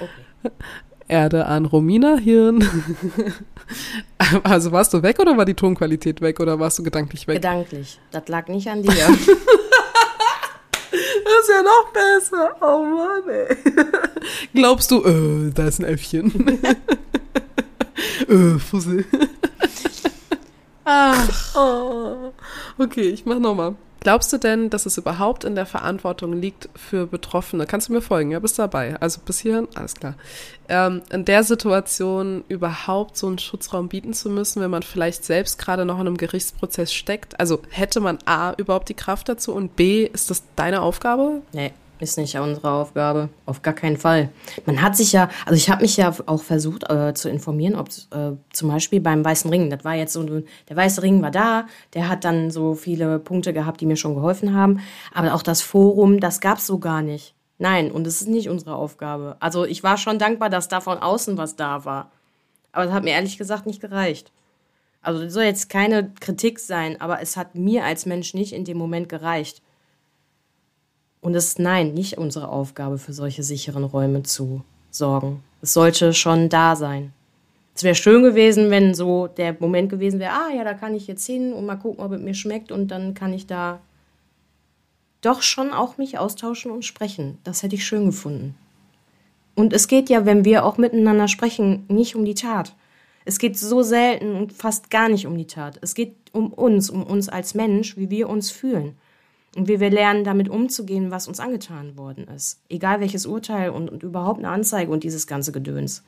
okay. Erde an Romina Hirn. also warst du weg oder war die Tonqualität weg oder warst du gedanklich weg? Gedanklich. Das lag nicht an dir. das ist ja noch besser. Oh Mann, ey. Glaubst du, äh, da ist ein Äffchen. äh, Fussel. Ach. Oh. Okay, ich mach nochmal. Glaubst du denn, dass es überhaupt in der Verantwortung liegt für Betroffene? Kannst du mir folgen? Ja, bist dabei. Also bis hierhin, alles klar. Ähm, in der Situation überhaupt so einen Schutzraum bieten zu müssen, wenn man vielleicht selbst gerade noch in einem Gerichtsprozess steckt? Also hätte man A überhaupt die Kraft dazu und B, ist das deine Aufgabe? Nee, ist nicht unsere Aufgabe. Auf gar keinen Fall. Man hat sich ja, also ich habe mich ja auch versucht äh, zu informieren, ob äh, zum Beispiel beim Weißen Ring, das war jetzt so, der Weiße Ring war da, der hat dann so viele Punkte gehabt, die mir schon geholfen haben. Aber auch das Forum, das gab es so gar nicht. Nein, und es ist nicht unsere Aufgabe. Also ich war schon dankbar, dass da von außen was da war. Aber das hat mir ehrlich gesagt nicht gereicht. Also das soll jetzt keine Kritik sein, aber es hat mir als Mensch nicht in dem Moment gereicht. Und es ist nein, nicht unsere Aufgabe, für solche sicheren Räume zu sorgen. Es sollte schon da sein. Es wäre schön gewesen, wenn so der Moment gewesen wäre, ah ja, da kann ich jetzt hin und mal gucken, ob es mir schmeckt und dann kann ich da doch schon auch mich austauschen und sprechen. Das hätte ich schön gefunden. Und es geht ja, wenn wir auch miteinander sprechen, nicht um die Tat. Es geht so selten und fast gar nicht um die Tat. Es geht um uns, um uns als Mensch, wie wir uns fühlen und wie wir lernen, damit umzugehen, was uns angetan worden ist. Egal welches Urteil und, und überhaupt eine Anzeige und dieses ganze Gedöns.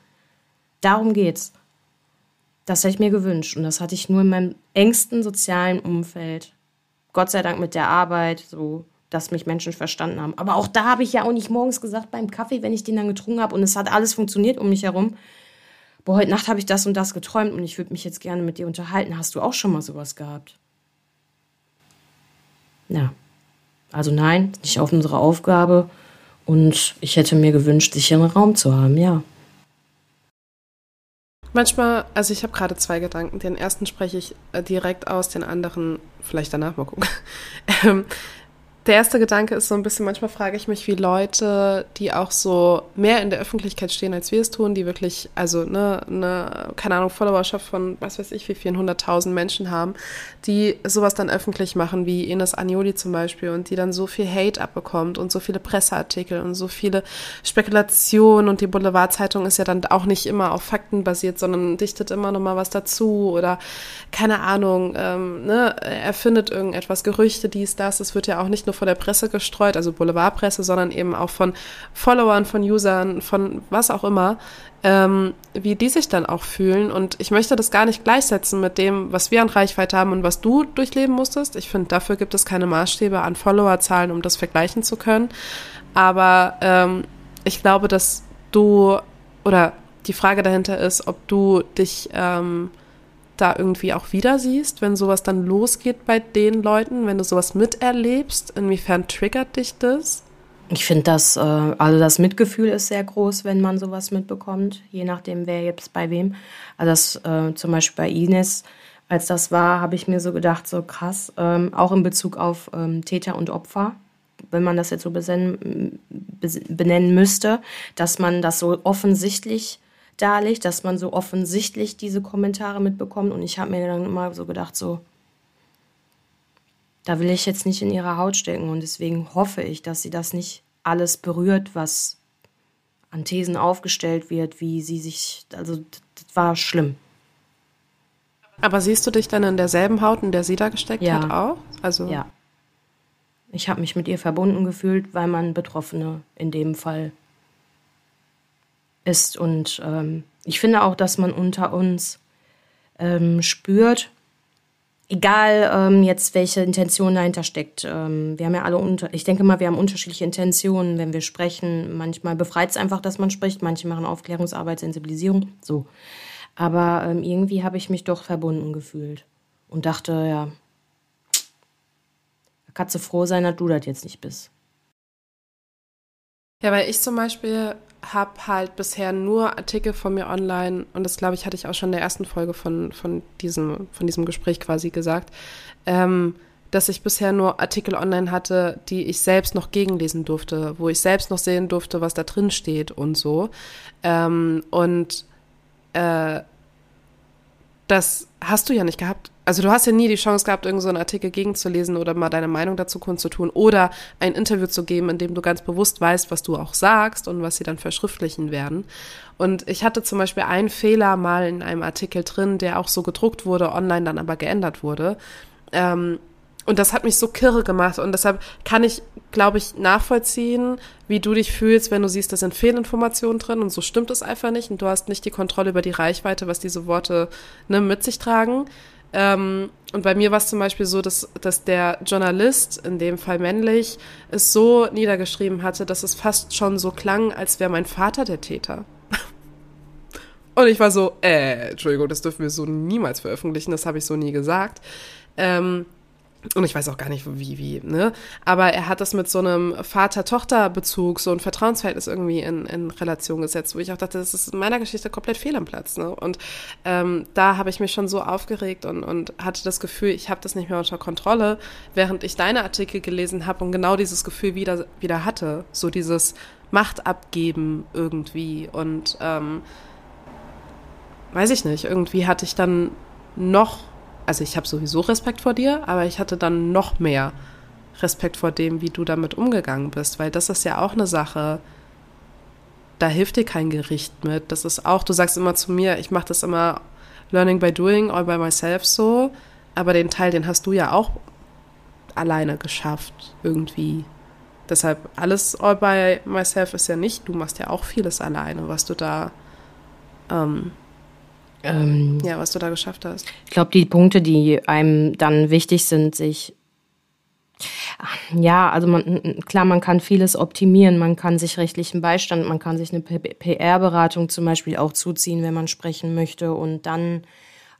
Darum geht's. Das hätte ich mir gewünscht und das hatte ich nur in meinem engsten sozialen Umfeld. Gott sei Dank mit der Arbeit, so dass mich Menschen verstanden haben. Aber auch da habe ich ja auch nicht morgens gesagt beim Kaffee, wenn ich den dann getrunken habe und es hat alles funktioniert um mich herum. Boah, heute Nacht habe ich das und das geträumt und ich würde mich jetzt gerne mit dir unterhalten. Hast du auch schon mal sowas gehabt? Ja. Also nein, nicht auf unsere Aufgabe. Und ich hätte mir gewünscht, sicheren Raum zu haben, ja. Manchmal, also ich habe gerade zwei Gedanken. Den ersten spreche ich äh, direkt aus, den anderen vielleicht danach mal gucken. Ähm, der erste Gedanke ist so ein bisschen, manchmal frage ich mich, wie Leute, die auch so mehr in der Öffentlichkeit stehen, als wir es tun, die wirklich, also ne, ne, keine Ahnung, Followerschaft von was weiß ich, wie vielen hunderttausend Menschen haben, die sowas dann öffentlich machen, wie Ines Agnoli zum Beispiel, und die dann so viel Hate abbekommt und so viele Presseartikel und so viele Spekulationen und die Boulevardzeitung ist ja dann auch nicht immer auf Fakten basiert, sondern dichtet immer noch mal was dazu oder keine Ahnung, ähm, ne, erfindet irgendetwas, Gerüchte, dies, das, es wird ja auch nicht nur von der Presse gestreut, also Boulevardpresse, sondern eben auch von Followern, von Usern, von was auch immer, ähm, wie die sich dann auch fühlen. Und ich möchte das gar nicht gleichsetzen mit dem, was wir an Reichweite haben und was du durchleben musstest. Ich finde, dafür gibt es keine Maßstäbe an Followerzahlen, um das vergleichen zu können. Aber ähm, ich glaube, dass du oder die Frage dahinter ist, ob du dich ähm, da irgendwie auch wieder siehst, wenn sowas dann losgeht bei den Leuten, wenn du sowas miterlebst? Inwiefern triggert dich das? Ich finde das, äh, also das Mitgefühl ist sehr groß, wenn man sowas mitbekommt, je nachdem, wer jetzt bei wem. Also das äh, zum Beispiel bei Ines, als das war, habe ich mir so gedacht, so krass, ähm, auch in Bezug auf ähm, Täter und Opfer, wenn man das jetzt so benennen, benennen müsste, dass man das so offensichtlich darlegt, dass man so offensichtlich diese Kommentare mitbekommt. Und ich habe mir dann immer so gedacht, so, da will ich jetzt nicht in ihre Haut stecken. Und deswegen hoffe ich, dass sie das nicht alles berührt, was an Thesen aufgestellt wird, wie sie sich, also das war schlimm. Aber siehst du dich dann in derselben Haut, in der sie da gesteckt ja. hat, auch? Also ja. Ich habe mich mit ihr verbunden gefühlt, weil man Betroffene in dem Fall ist. Und ähm, ich finde auch, dass man unter uns ähm, spürt, egal ähm, jetzt welche Intention dahinter steckt. Ähm, wir haben ja alle unter, ich denke mal, wir haben unterschiedliche Intentionen, wenn wir sprechen. Manchmal befreit es einfach, dass man spricht. Manche machen Aufklärungsarbeit, Sensibilisierung, so. Aber ähm, irgendwie habe ich mich doch verbunden gefühlt und dachte, ja, Katze froh sein, dass du das jetzt nicht bist. Ja, weil ich zum Beispiel habe halt bisher nur Artikel von mir online und das glaube ich hatte ich auch schon in der ersten Folge von, von, diesem, von diesem Gespräch quasi gesagt, ähm, dass ich bisher nur Artikel online hatte, die ich selbst noch gegenlesen durfte, wo ich selbst noch sehen durfte, was da drin steht und so. Ähm, und äh, das hast du ja nicht gehabt. Also du hast ja nie die Chance gehabt, irgendeinen so einen Artikel gegenzulesen oder mal deine Meinung dazu kundzutun oder ein Interview zu geben, in dem du ganz bewusst weißt, was du auch sagst und was sie dann verschriftlichen werden. Und ich hatte zum Beispiel einen Fehler mal in einem Artikel drin, der auch so gedruckt wurde, online dann aber geändert wurde. Ähm, und das hat mich so kirre gemacht und deshalb kann ich, glaube ich, nachvollziehen, wie du dich fühlst, wenn du siehst, da sind Fehlinformationen drin und so stimmt es einfach nicht und du hast nicht die Kontrolle über die Reichweite, was diese Worte ne, mit sich tragen. Ähm, und bei mir war es zum Beispiel so, dass, dass der Journalist, in dem Fall männlich, es so niedergeschrieben hatte, dass es fast schon so klang, als wäre mein Vater der Täter. Und ich war so, äh, Entschuldigung, das dürfen wir so niemals veröffentlichen, das habe ich so nie gesagt. Ähm, und ich weiß auch gar nicht, wie, wie, ne? Aber er hat das mit so einem Vater-Tochter-Bezug, so ein Vertrauensverhältnis irgendwie in, in Relation gesetzt, wo ich auch dachte, das ist in meiner Geschichte komplett fehl am Platz, ne? Und ähm, da habe ich mich schon so aufgeregt und, und hatte das Gefühl, ich habe das nicht mehr unter Kontrolle, während ich deine Artikel gelesen habe und genau dieses Gefühl wieder, wieder hatte. So dieses Macht abgeben irgendwie und ähm, weiß ich nicht, irgendwie hatte ich dann noch also ich habe sowieso Respekt vor dir, aber ich hatte dann noch mehr Respekt vor dem, wie du damit umgegangen bist, weil das ist ja auch eine Sache, da hilft dir kein Gericht mit. Das ist auch, du sagst immer zu mir, ich mache das immer learning by doing, all by myself so, aber den Teil, den hast du ja auch alleine geschafft, irgendwie. Deshalb alles all by myself ist ja nicht, du machst ja auch vieles alleine, was du da ähm, ähm, ja, was du da geschafft hast. Ich glaube, die Punkte, die einem dann wichtig sind, sich ja, also man, klar, man kann vieles optimieren, man kann sich rechtlichen Beistand, man kann sich eine PR-Beratung zum Beispiel auch zuziehen, wenn man sprechen möchte und dann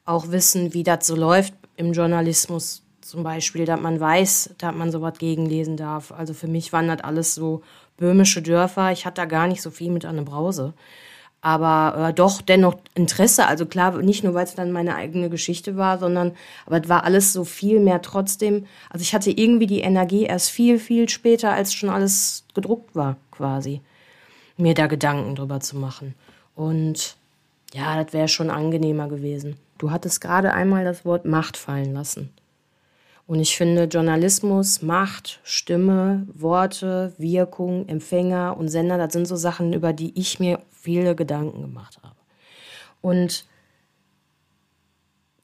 auch wissen, wie das so läuft im Journalismus zum Beispiel, dass man weiß, dass man sowas gegenlesen darf. Also für mich waren das alles so böhmische Dörfer. Ich hatte da gar nicht so viel mit an der Brause aber äh, doch dennoch Interesse. Also klar, nicht nur, weil es dann meine eigene Geschichte war, sondern, aber es war alles so viel mehr trotzdem. Also ich hatte irgendwie die Energie erst viel, viel später, als schon alles gedruckt war, quasi, mir da Gedanken drüber zu machen. Und ja, das wäre schon angenehmer gewesen. Du hattest gerade einmal das Wort Macht fallen lassen. Und ich finde, Journalismus, Macht, Stimme, Worte, Wirkung, Empfänger und Sender, das sind so Sachen, über die ich mir viele Gedanken gemacht habe. Und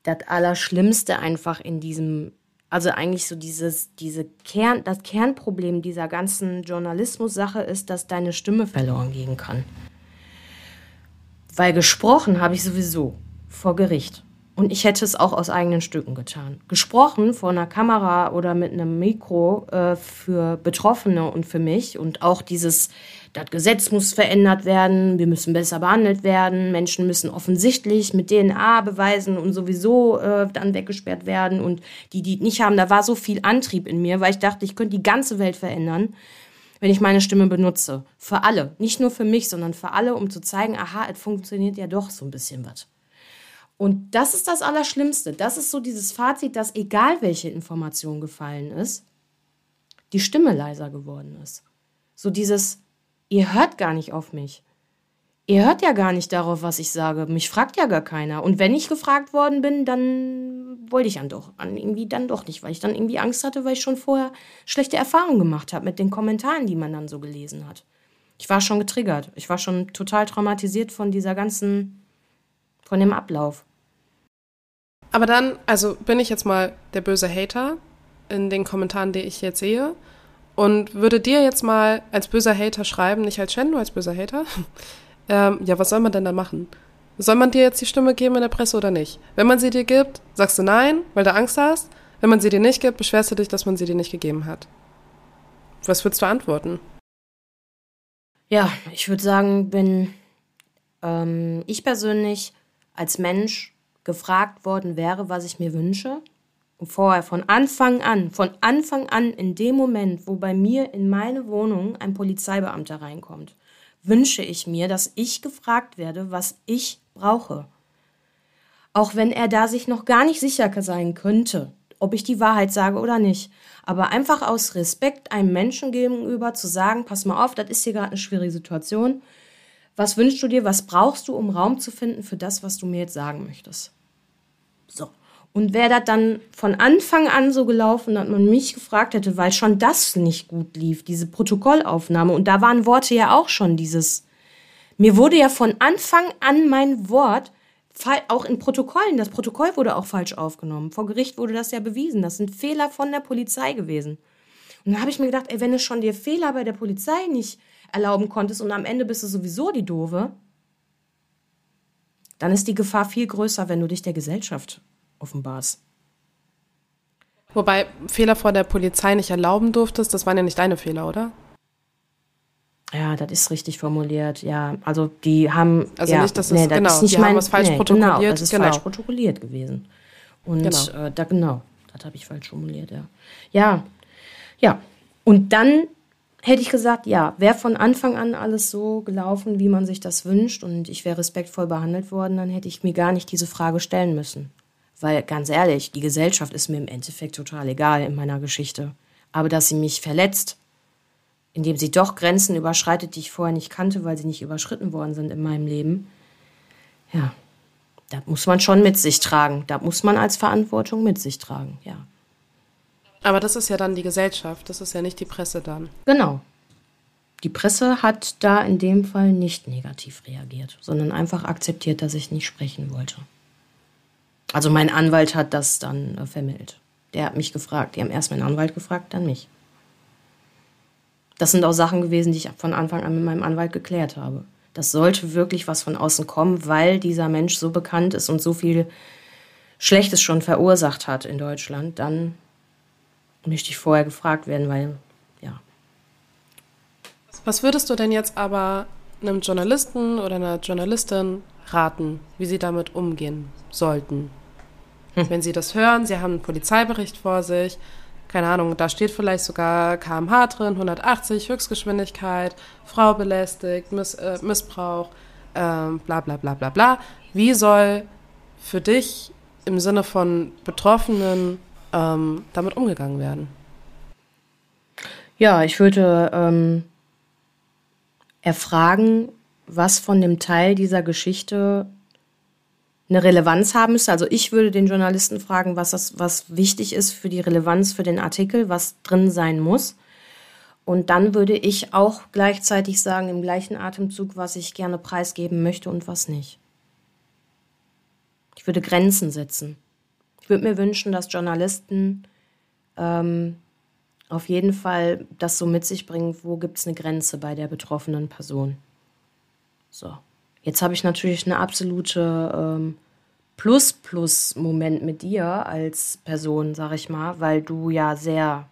das Allerschlimmste einfach in diesem, also eigentlich so dieses, diese Kern, das Kernproblem dieser ganzen Journalismus-Sache ist, dass deine Stimme verloren gehen kann. Weil gesprochen habe ich sowieso vor Gericht. Und ich hätte es auch aus eigenen Stücken getan. Gesprochen vor einer Kamera oder mit einem Mikro äh, für Betroffene und für mich und auch dieses, das Gesetz muss verändert werden, wir müssen besser behandelt werden, Menschen müssen offensichtlich mit DNA beweisen und sowieso äh, dann weggesperrt werden und die, die nicht haben, da war so viel Antrieb in mir, weil ich dachte, ich könnte die ganze Welt verändern, wenn ich meine Stimme benutze. Für alle, nicht nur für mich, sondern für alle, um zu zeigen, aha, es funktioniert ja doch so ein bisschen was. Und das ist das Allerschlimmste. Das ist so dieses Fazit, dass egal welche Information gefallen ist, die Stimme leiser geworden ist. So dieses, ihr hört gar nicht auf mich. Ihr hört ja gar nicht darauf, was ich sage. Mich fragt ja gar keiner. Und wenn ich gefragt worden bin, dann wollte ich dann doch, irgendwie dann doch nicht, weil ich dann irgendwie Angst hatte, weil ich schon vorher schlechte Erfahrungen gemacht habe mit den Kommentaren, die man dann so gelesen hat. Ich war schon getriggert. Ich war schon total traumatisiert von dieser ganzen, von dem Ablauf. Aber dann, also bin ich jetzt mal der böse Hater in den Kommentaren, die ich jetzt sehe und würde dir jetzt mal als böser Hater schreiben, nicht als Shen, nur als böser Hater. ähm, ja, was soll man denn da machen? Soll man dir jetzt die Stimme geben in der Presse oder nicht? Wenn man sie dir gibt, sagst du nein, weil du Angst hast. Wenn man sie dir nicht gibt, beschwerst du dich, dass man sie dir nicht gegeben hat. Was würdest du antworten? Ja, ich würde sagen, wenn ähm, ich persönlich als Mensch gefragt worden wäre, was ich mir wünsche, vorher von Anfang an, von Anfang an in dem Moment, wo bei mir in meine Wohnung ein Polizeibeamter reinkommt, wünsche ich mir, dass ich gefragt werde, was ich brauche. Auch wenn er da sich noch gar nicht sicher sein könnte, ob ich die Wahrheit sage oder nicht. Aber einfach aus Respekt einem Menschen gegenüber zu sagen, pass mal auf, das ist hier gerade eine schwierige Situation. Was wünschst du dir, was brauchst du, um Raum zu finden für das, was du mir jetzt sagen möchtest? So. Und wäre das dann von Anfang an so gelaufen, dass man mich gefragt hätte, weil schon das nicht gut lief, diese Protokollaufnahme. Und da waren Worte ja auch schon dieses. Mir wurde ja von Anfang an mein Wort, auch in Protokollen, das Protokoll wurde auch falsch aufgenommen. Vor Gericht wurde das ja bewiesen. Das sind Fehler von der Polizei gewesen. Und dann habe ich mir gedacht, ey, wenn du schon dir Fehler bei der Polizei nicht erlauben konntest und am Ende bist du sowieso die Doofe, dann ist die Gefahr viel größer, wenn du dich der Gesellschaft offenbar's. Wobei Fehler vor der Polizei nicht erlauben durftest, das waren ja nicht deine Fehler, oder? Ja, das ist richtig formuliert. Ja, also die haben. Also ja, nicht, dass es nee, das genau, ist nicht die mein, haben was falsch nee, protokolliert. Genau, das ist genau. falsch protokolliert gewesen. Und Genau. Äh, da genau, das habe ich falsch formuliert. Ja, ja, ja. Und dann hätte ich gesagt, ja, wäre von Anfang an alles so gelaufen, wie man sich das wünscht, und ich wäre respektvoll behandelt worden, dann hätte ich mir gar nicht diese Frage stellen müssen. Weil ganz ehrlich, die Gesellschaft ist mir im Endeffekt total egal in meiner Geschichte. Aber dass sie mich verletzt, indem sie doch Grenzen überschreitet, die ich vorher nicht kannte, weil sie nicht überschritten worden sind in meinem Leben, ja, da muss man schon mit sich tragen. Da muss man als Verantwortung mit sich tragen, ja. Aber das ist ja dann die Gesellschaft, das ist ja nicht die Presse dann. Genau. Die Presse hat da in dem Fall nicht negativ reagiert, sondern einfach akzeptiert, dass ich nicht sprechen wollte. Also mein Anwalt hat das dann äh, vermittelt. Der hat mich gefragt. Die haben erst meinen Anwalt gefragt, dann mich. Das sind auch Sachen gewesen, die ich von Anfang an mit meinem Anwalt geklärt habe. Das sollte wirklich was von außen kommen, weil dieser Mensch so bekannt ist und so viel Schlechtes schon verursacht hat in Deutschland. Dann möchte ich vorher gefragt werden, weil, ja, Was würdest du denn jetzt aber einem Journalisten oder einer Journalistin raten, wie sie damit umgehen sollten? Wenn sie das hören, sie haben einen Polizeibericht vor sich, keine Ahnung, da steht vielleicht sogar kmh drin, 180, Höchstgeschwindigkeit, Frau belästigt, Miss, äh, Missbrauch, ähm, bla bla bla bla bla. Wie soll für dich im Sinne von Betroffenen ähm, damit umgegangen werden? Ja, ich würde ähm, erfragen, was von dem Teil dieser Geschichte eine Relevanz haben müsste. Also ich würde den Journalisten fragen, was das, was wichtig ist für die Relevanz für den Artikel, was drin sein muss. Und dann würde ich auch gleichzeitig sagen, im gleichen Atemzug, was ich gerne preisgeben möchte und was nicht. Ich würde Grenzen setzen. Würde mir wünschen, dass Journalisten ähm, auf jeden Fall das so mit sich bringen, wo gibt es eine Grenze bei der betroffenen Person. So. Jetzt habe ich natürlich eine absolute ähm, Plus-Plus-Moment mit dir als Person, sag ich mal, weil du ja sehr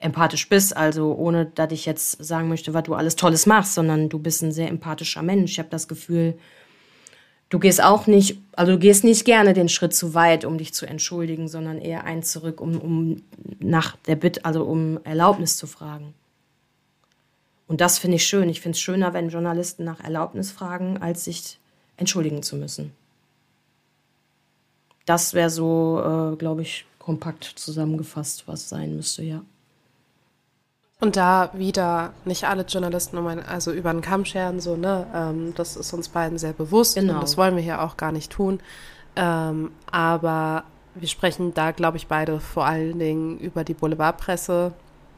empathisch bist. Also ohne, dass ich jetzt sagen möchte, was du alles Tolles machst, sondern du bist ein sehr empathischer Mensch. Ich habe das Gefühl, du gehst auch nicht, also du gehst nicht gerne den Schritt zu weit, um dich zu entschuldigen, sondern eher einen zurück, um, um nach der Bitte, also um Erlaubnis zu fragen. Und das finde ich schön. Ich finde es schöner, wenn Journalisten nach Erlaubnis fragen, als sich entschuldigen zu müssen. Das wäre so, äh, glaube ich, kompakt zusammengefasst, was sein müsste, ja. Und da wieder nicht alle Journalisten um ein, also über den Kamm scheren, so, ne? Ähm, das ist uns beiden sehr bewusst Genau. und das wollen wir hier auch gar nicht tun. Ähm, aber wir sprechen da, glaube ich, beide vor allen Dingen über die Boulevardpresse,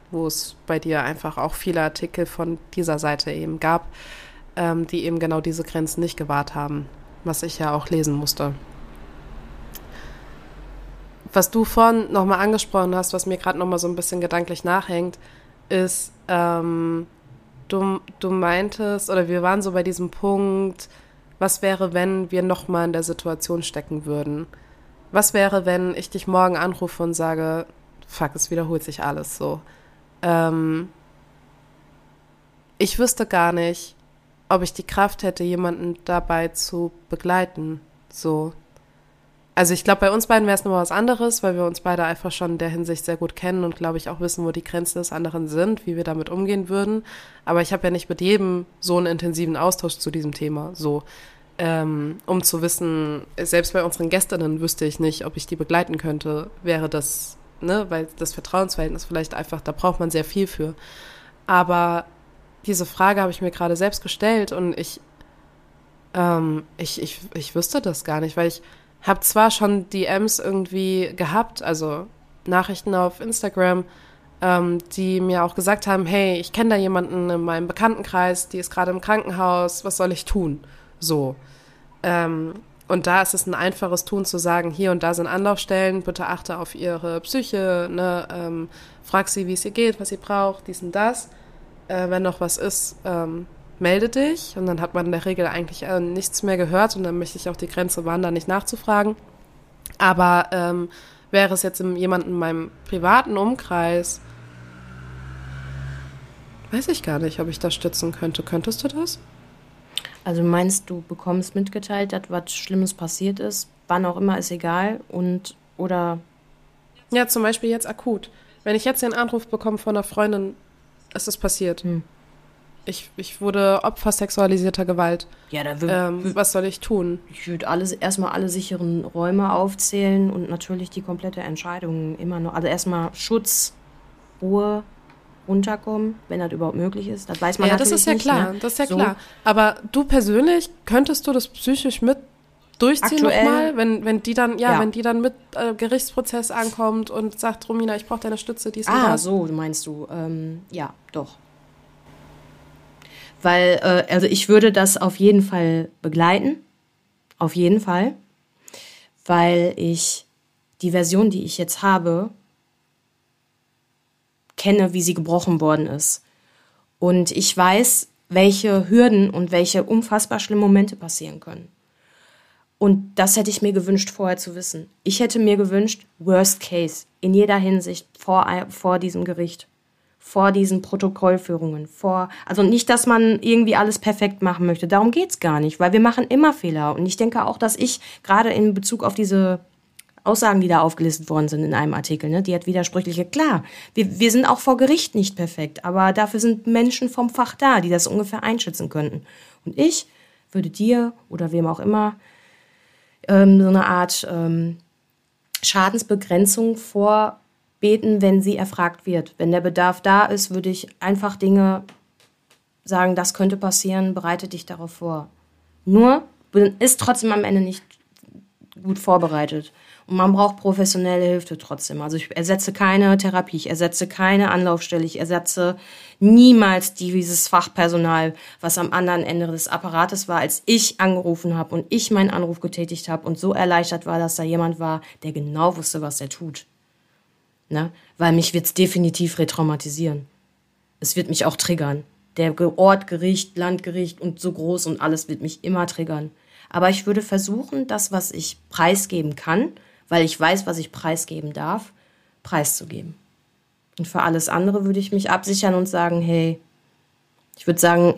wo es bei dir einfach auch viele Artikel von dieser Seite eben gab, ähm, die eben genau diese Grenzen nicht gewahrt haben, was ich ja auch lesen musste. Was du vorhin nochmal angesprochen hast, was mir gerade nochmal so ein bisschen gedanklich nachhängt, ist, ähm, du, du meintest, oder wir waren so bei diesem Punkt, was wäre, wenn wir nochmal in der Situation stecken würden? Was wäre, wenn ich dich morgen anrufe und sage, fuck, es wiederholt sich alles so? Ähm, ich wüsste gar nicht, ob ich die Kraft hätte, jemanden dabei zu begleiten. So. Also ich glaube, bei uns beiden wäre es nochmal was anderes, weil wir uns beide einfach schon in der Hinsicht sehr gut kennen und glaube ich auch wissen, wo die Grenzen des anderen sind, wie wir damit umgehen würden. Aber ich habe ja nicht mit jedem so einen intensiven Austausch zu diesem Thema. So. Ähm, um zu wissen, selbst bei unseren Gästinnen wüsste ich nicht, ob ich die begleiten könnte, wäre das, ne, weil das Vertrauensverhältnis vielleicht einfach, da braucht man sehr viel für. Aber diese Frage habe ich mir gerade selbst gestellt und ich, ähm, ich, ich, ich wüsste das gar nicht, weil ich habe zwar schon DMs irgendwie gehabt, also Nachrichten auf Instagram, ähm, die mir auch gesagt haben, hey, ich kenne da jemanden in meinem Bekanntenkreis, die ist gerade im Krankenhaus, was soll ich tun? So. Ähm, und da ist es ein einfaches Tun zu sagen, hier und da sind Anlaufstellen, bitte achte auf ihre Psyche, ne, ähm, frag sie, wie es ihr geht, was sie braucht, dies und das. Äh, wenn noch was ist, ähm, melde dich. Und dann hat man in der Regel eigentlich äh, nichts mehr gehört und dann möchte ich auch die Grenze wahren, da nicht nachzufragen. Aber ähm, wäre es jetzt jemand in meinem privaten Umkreis, weiß ich gar nicht, ob ich das stützen könnte. Könntest du das? Also meinst du, bekommst mitgeteilt, dass was Schlimmes passiert ist, wann auch immer, ist egal und oder. Ja, zum Beispiel jetzt akut. Wenn ich jetzt den Anruf bekomme von einer Freundin, ist das passiert. Hm. Ich, ich wurde Opfer sexualisierter Gewalt. Ja, da würde ähm, Was soll ich tun? Ich würde alles erstmal alle sicheren Räume aufzählen und natürlich die komplette Entscheidung immer noch. Also erstmal Schutz, Ruhe, runterkommen, wenn das überhaupt möglich ist. Das weiß man ja, natürlich nicht. Ja, das ist ja klar, ne? das ist ja so. klar. Aber du persönlich, könntest du das psychisch mit durchziehen nochmal, wenn, wenn die dann, ja, ja, wenn die dann mit äh, Gerichtsprozess ankommt und sagt, Romina, ich brauche deine Stütze, dies Ah, das. so meinst du. Ähm, ja, doch. Weil, äh, also ich würde das auf jeden Fall begleiten. Auf jeden Fall. Weil ich die Version, die ich jetzt habe, kenne, wie sie gebrochen worden ist. Und ich weiß, welche Hürden und welche unfassbar schlimmen Momente passieren können. Und das hätte ich mir gewünscht, vorher zu wissen. Ich hätte mir gewünscht, Worst Case, in jeder Hinsicht vor, vor diesem Gericht, vor diesen Protokollführungen, vor, also nicht, dass man irgendwie alles perfekt machen möchte. Darum geht es gar nicht, weil wir machen immer Fehler. Und ich denke auch, dass ich gerade in Bezug auf diese Aussagen, die da aufgelistet worden sind in einem Artikel, ne, die hat widersprüchliche. Klar, wir, wir sind auch vor Gericht nicht perfekt, aber dafür sind Menschen vom Fach da, die das ungefähr einschätzen könnten. Und ich würde dir oder wem auch immer ähm, so eine Art ähm, Schadensbegrenzung vorbeten, wenn sie erfragt wird. Wenn der Bedarf da ist, würde ich einfach Dinge sagen, das könnte passieren, bereite dich darauf vor. Nur ist trotzdem am Ende nicht gut vorbereitet. Und man braucht professionelle Hilfe trotzdem. Also ich ersetze keine Therapie, ich ersetze keine Anlaufstelle, ich ersetze niemals dieses Fachpersonal, was am anderen Ende des Apparates war, als ich angerufen habe und ich meinen Anruf getätigt habe und so erleichtert war, dass da jemand war, der genau wusste, was er tut. Ne? Weil mich wird es definitiv retraumatisieren. Es wird mich auch triggern. Der Ort, Gericht, Landgericht und so groß und alles wird mich immer triggern. Aber ich würde versuchen, das, was ich preisgeben kann, weil ich weiß, was ich preisgeben darf, preiszugeben. Und für alles andere würde ich mich absichern und sagen, hey, ich würde sagen,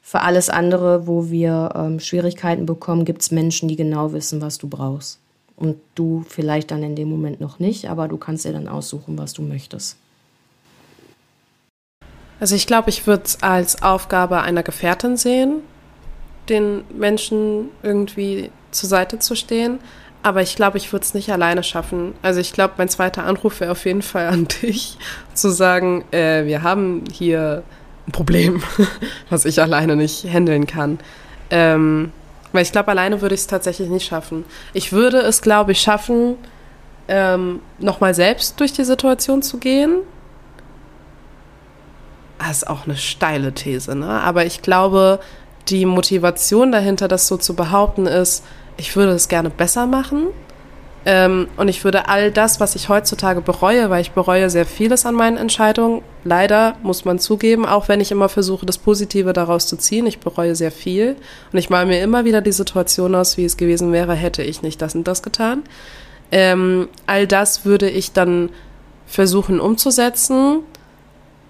für alles andere, wo wir ähm, Schwierigkeiten bekommen, gibt es Menschen, die genau wissen, was du brauchst. Und du vielleicht dann in dem Moment noch nicht, aber du kannst dir dann aussuchen, was du möchtest. Also ich glaube, ich würde es als Aufgabe einer Gefährtin sehen, den Menschen irgendwie zur Seite zu stehen. Aber ich glaube, ich würde es nicht alleine schaffen. Also ich glaube, mein zweiter Anruf wäre auf jeden Fall an dich, zu sagen, äh, wir haben hier ein Problem, was ich alleine nicht handeln kann. Ähm, weil ich glaube, alleine würde ich es tatsächlich nicht schaffen. Ich würde es, glaube ich, schaffen, ähm, nochmal selbst durch die Situation zu gehen. Das ist auch eine steile These, ne? Aber ich glaube, die Motivation dahinter, das so zu behaupten, ist, ich würde es gerne besser machen. Ähm, und ich würde all das, was ich heutzutage bereue, weil ich bereue sehr vieles an meinen Entscheidungen, leider muss man zugeben, auch wenn ich immer versuche, das Positive daraus zu ziehen, ich bereue sehr viel. Und ich male mir immer wieder die Situation aus, wie es gewesen wäre, hätte ich nicht das und das getan. Ähm, all das würde ich dann versuchen umzusetzen,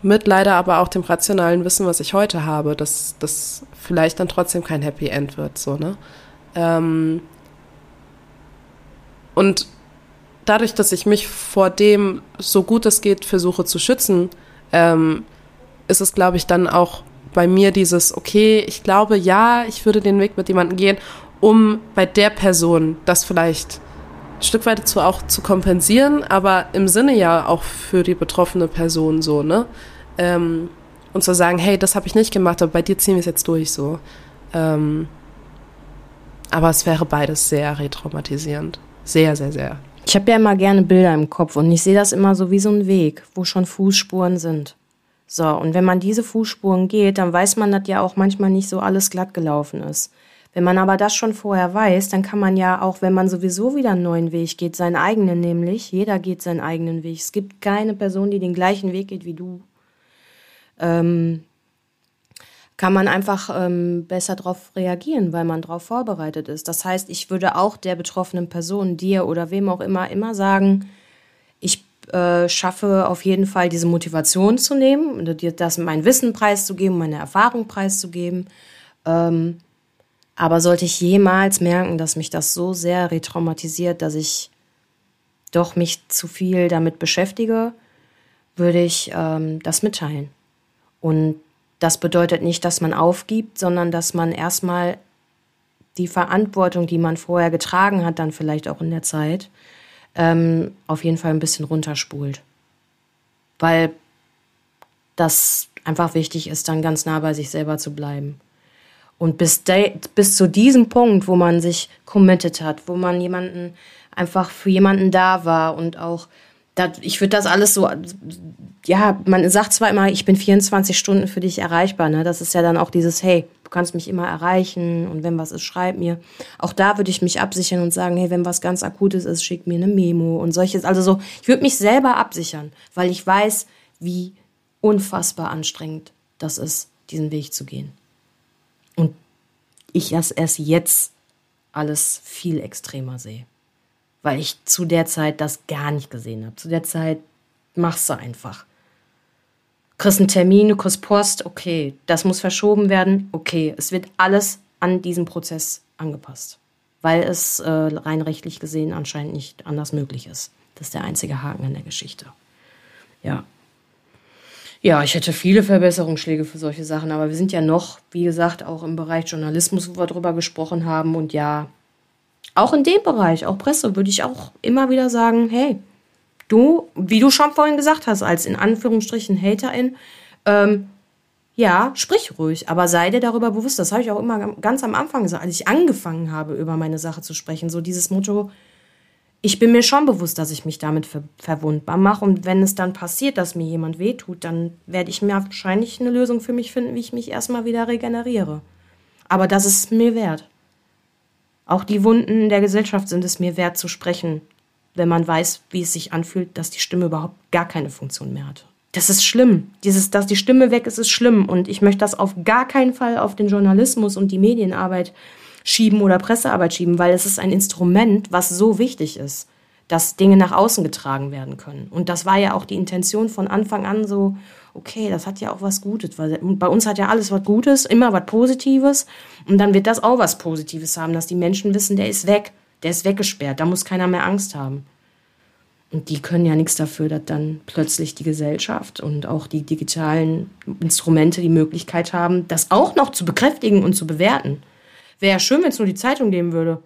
mit leider aber auch dem rationalen Wissen, was ich heute habe, dass das vielleicht dann trotzdem kein Happy End wird, so, ne? Ähm, und dadurch, dass ich mich vor dem, so gut es geht, versuche zu schützen, ähm, ist es, glaube ich, dann auch bei mir dieses, okay, ich glaube, ja, ich würde den Weg mit jemandem gehen, um bei der Person das vielleicht ein Stück weit zu auch zu kompensieren, aber im Sinne ja auch für die betroffene Person so, ne? Ähm, und zu sagen, hey, das habe ich nicht gemacht, aber bei dir ziehen wir es jetzt durch so. Ähm, aber es wäre beides sehr retraumatisierend. Sehr, sehr, sehr. Ich habe ja immer gerne Bilder im Kopf und ich sehe das immer so wie so ein Weg, wo schon Fußspuren sind. So, und wenn man diese Fußspuren geht, dann weiß man, dass ja auch manchmal nicht so alles glatt gelaufen ist. Wenn man aber das schon vorher weiß, dann kann man ja auch, wenn man sowieso wieder einen neuen Weg geht, seinen eigenen nämlich, jeder geht seinen eigenen Weg. Es gibt keine Person, die den gleichen Weg geht wie du. Ähm, kann man einfach ähm, besser darauf reagieren, weil man darauf vorbereitet ist. Das heißt, ich würde auch der betroffenen Person, dir oder wem auch immer, immer sagen, ich äh, schaffe auf jeden Fall diese Motivation zu nehmen, das mein Wissen preiszugeben, meine Erfahrung preiszugeben. Ähm, aber sollte ich jemals merken, dass mich das so sehr retraumatisiert, dass ich doch mich zu viel damit beschäftige, würde ich ähm, das mitteilen. Und das bedeutet nicht, dass man aufgibt, sondern dass man erstmal die Verantwortung, die man vorher getragen hat, dann vielleicht auch in der Zeit, ähm, auf jeden Fall ein bisschen runterspult. Weil das einfach wichtig ist, dann ganz nah bei sich selber zu bleiben. Und bis, bis zu diesem Punkt, wo man sich committed hat, wo man jemanden einfach für jemanden da war und auch, dat, ich würde das alles so, ja, man sagt zwar immer, ich bin 24 Stunden für dich erreichbar, ne? Das ist ja dann auch dieses, hey, du kannst mich immer erreichen und wenn was ist, schreib mir. Auch da würde ich mich absichern und sagen, hey, wenn was ganz Akutes ist, schick mir eine Memo und solches. Also so, ich würde mich selber absichern, weil ich weiß, wie unfassbar anstrengend das ist, diesen Weg zu gehen. Und ich das erst jetzt alles viel extremer sehe weil ich zu der Zeit das gar nicht gesehen habe. Zu der Zeit machst du einfach. Kriegst einen Termin, du kriegst Post, okay, das muss verschoben werden, okay, es wird alles an diesen Prozess angepasst, weil es äh, rein rechtlich gesehen anscheinend nicht anders möglich ist. Das ist der einzige Haken in der Geschichte. Ja. Ja, ich hätte viele Verbesserungsschläge für solche Sachen, aber wir sind ja noch, wie gesagt, auch im Bereich Journalismus, wo wir drüber gesprochen haben. Und ja, auch in dem Bereich, auch Presse, würde ich auch immer wieder sagen, hey, du, wie du schon vorhin gesagt hast, als in Anführungsstrichen Haterin, ähm, ja, sprich ruhig, aber sei dir darüber bewusst. Das habe ich auch immer ganz am Anfang gesagt, als ich angefangen habe, über meine Sache zu sprechen. So dieses Motto, ich bin mir schon bewusst, dass ich mich damit ver verwundbar mache. Und wenn es dann passiert, dass mir jemand wehtut, dann werde ich mir wahrscheinlich eine Lösung für mich finden, wie ich mich erstmal wieder regeneriere. Aber das ist mir wert. Auch die Wunden der Gesellschaft sind es mir wert zu sprechen, wenn man weiß, wie es sich anfühlt, dass die Stimme überhaupt gar keine Funktion mehr hat. Das ist schlimm. Dieses, dass die Stimme weg ist, ist schlimm. Und ich möchte das auf gar keinen Fall auf den Journalismus und die Medienarbeit schieben oder Pressearbeit schieben, weil es ist ein Instrument, was so wichtig ist, dass Dinge nach außen getragen werden können. Und das war ja auch die Intention von Anfang an so, okay, das hat ja auch was Gutes, weil bei uns hat ja alles was Gutes, immer was Positives und dann wird das auch was Positives haben, dass die Menschen wissen, der ist weg, der ist weggesperrt, da muss keiner mehr Angst haben. Und die können ja nichts dafür, dass dann plötzlich die Gesellschaft und auch die digitalen Instrumente die Möglichkeit haben, das auch noch zu bekräftigen und zu bewerten. Wäre ja schön, wenn es nur die Zeitung geben würde.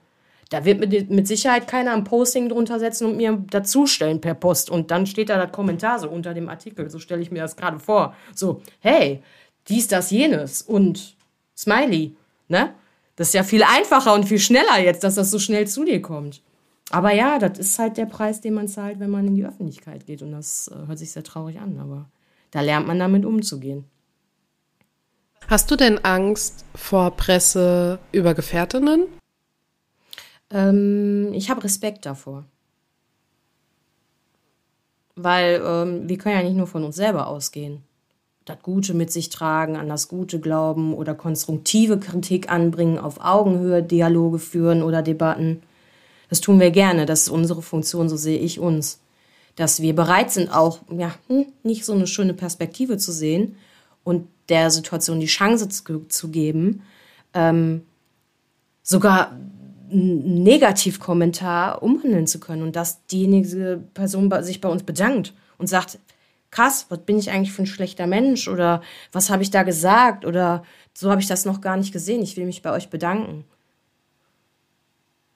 Da wird mit, mit Sicherheit keiner ein Posting drunter setzen und mir dazustellen per Post. Und dann steht da das Kommentar so unter dem Artikel. So stelle ich mir das gerade vor. So, hey, dies, das, jenes und Smiley. Ne? Das ist ja viel einfacher und viel schneller jetzt, dass das so schnell zu dir kommt. Aber ja, das ist halt der Preis, den man zahlt, wenn man in die Öffentlichkeit geht. Und das äh, hört sich sehr traurig an, aber da lernt man damit umzugehen. Hast du denn Angst vor Presse über Gefährtinnen? Ähm, ich habe Respekt davor. Weil ähm, wir können ja nicht nur von uns selber ausgehen. Das Gute mit sich tragen, an das Gute glauben oder konstruktive Kritik anbringen, auf Augenhöhe Dialoge führen oder Debatten. Das tun wir gerne, das ist unsere Funktion, so sehe ich uns. Dass wir bereit sind, auch ja, hm, nicht so eine schöne Perspektive zu sehen und der Situation die Chance zu, geben, ähm, sogar Negativkommentar umhandeln zu können und dass diejenige Person sich bei uns bedankt und sagt, krass, was bin ich eigentlich für ein schlechter Mensch oder was habe ich da gesagt oder so habe ich das noch gar nicht gesehen, ich will mich bei euch bedanken.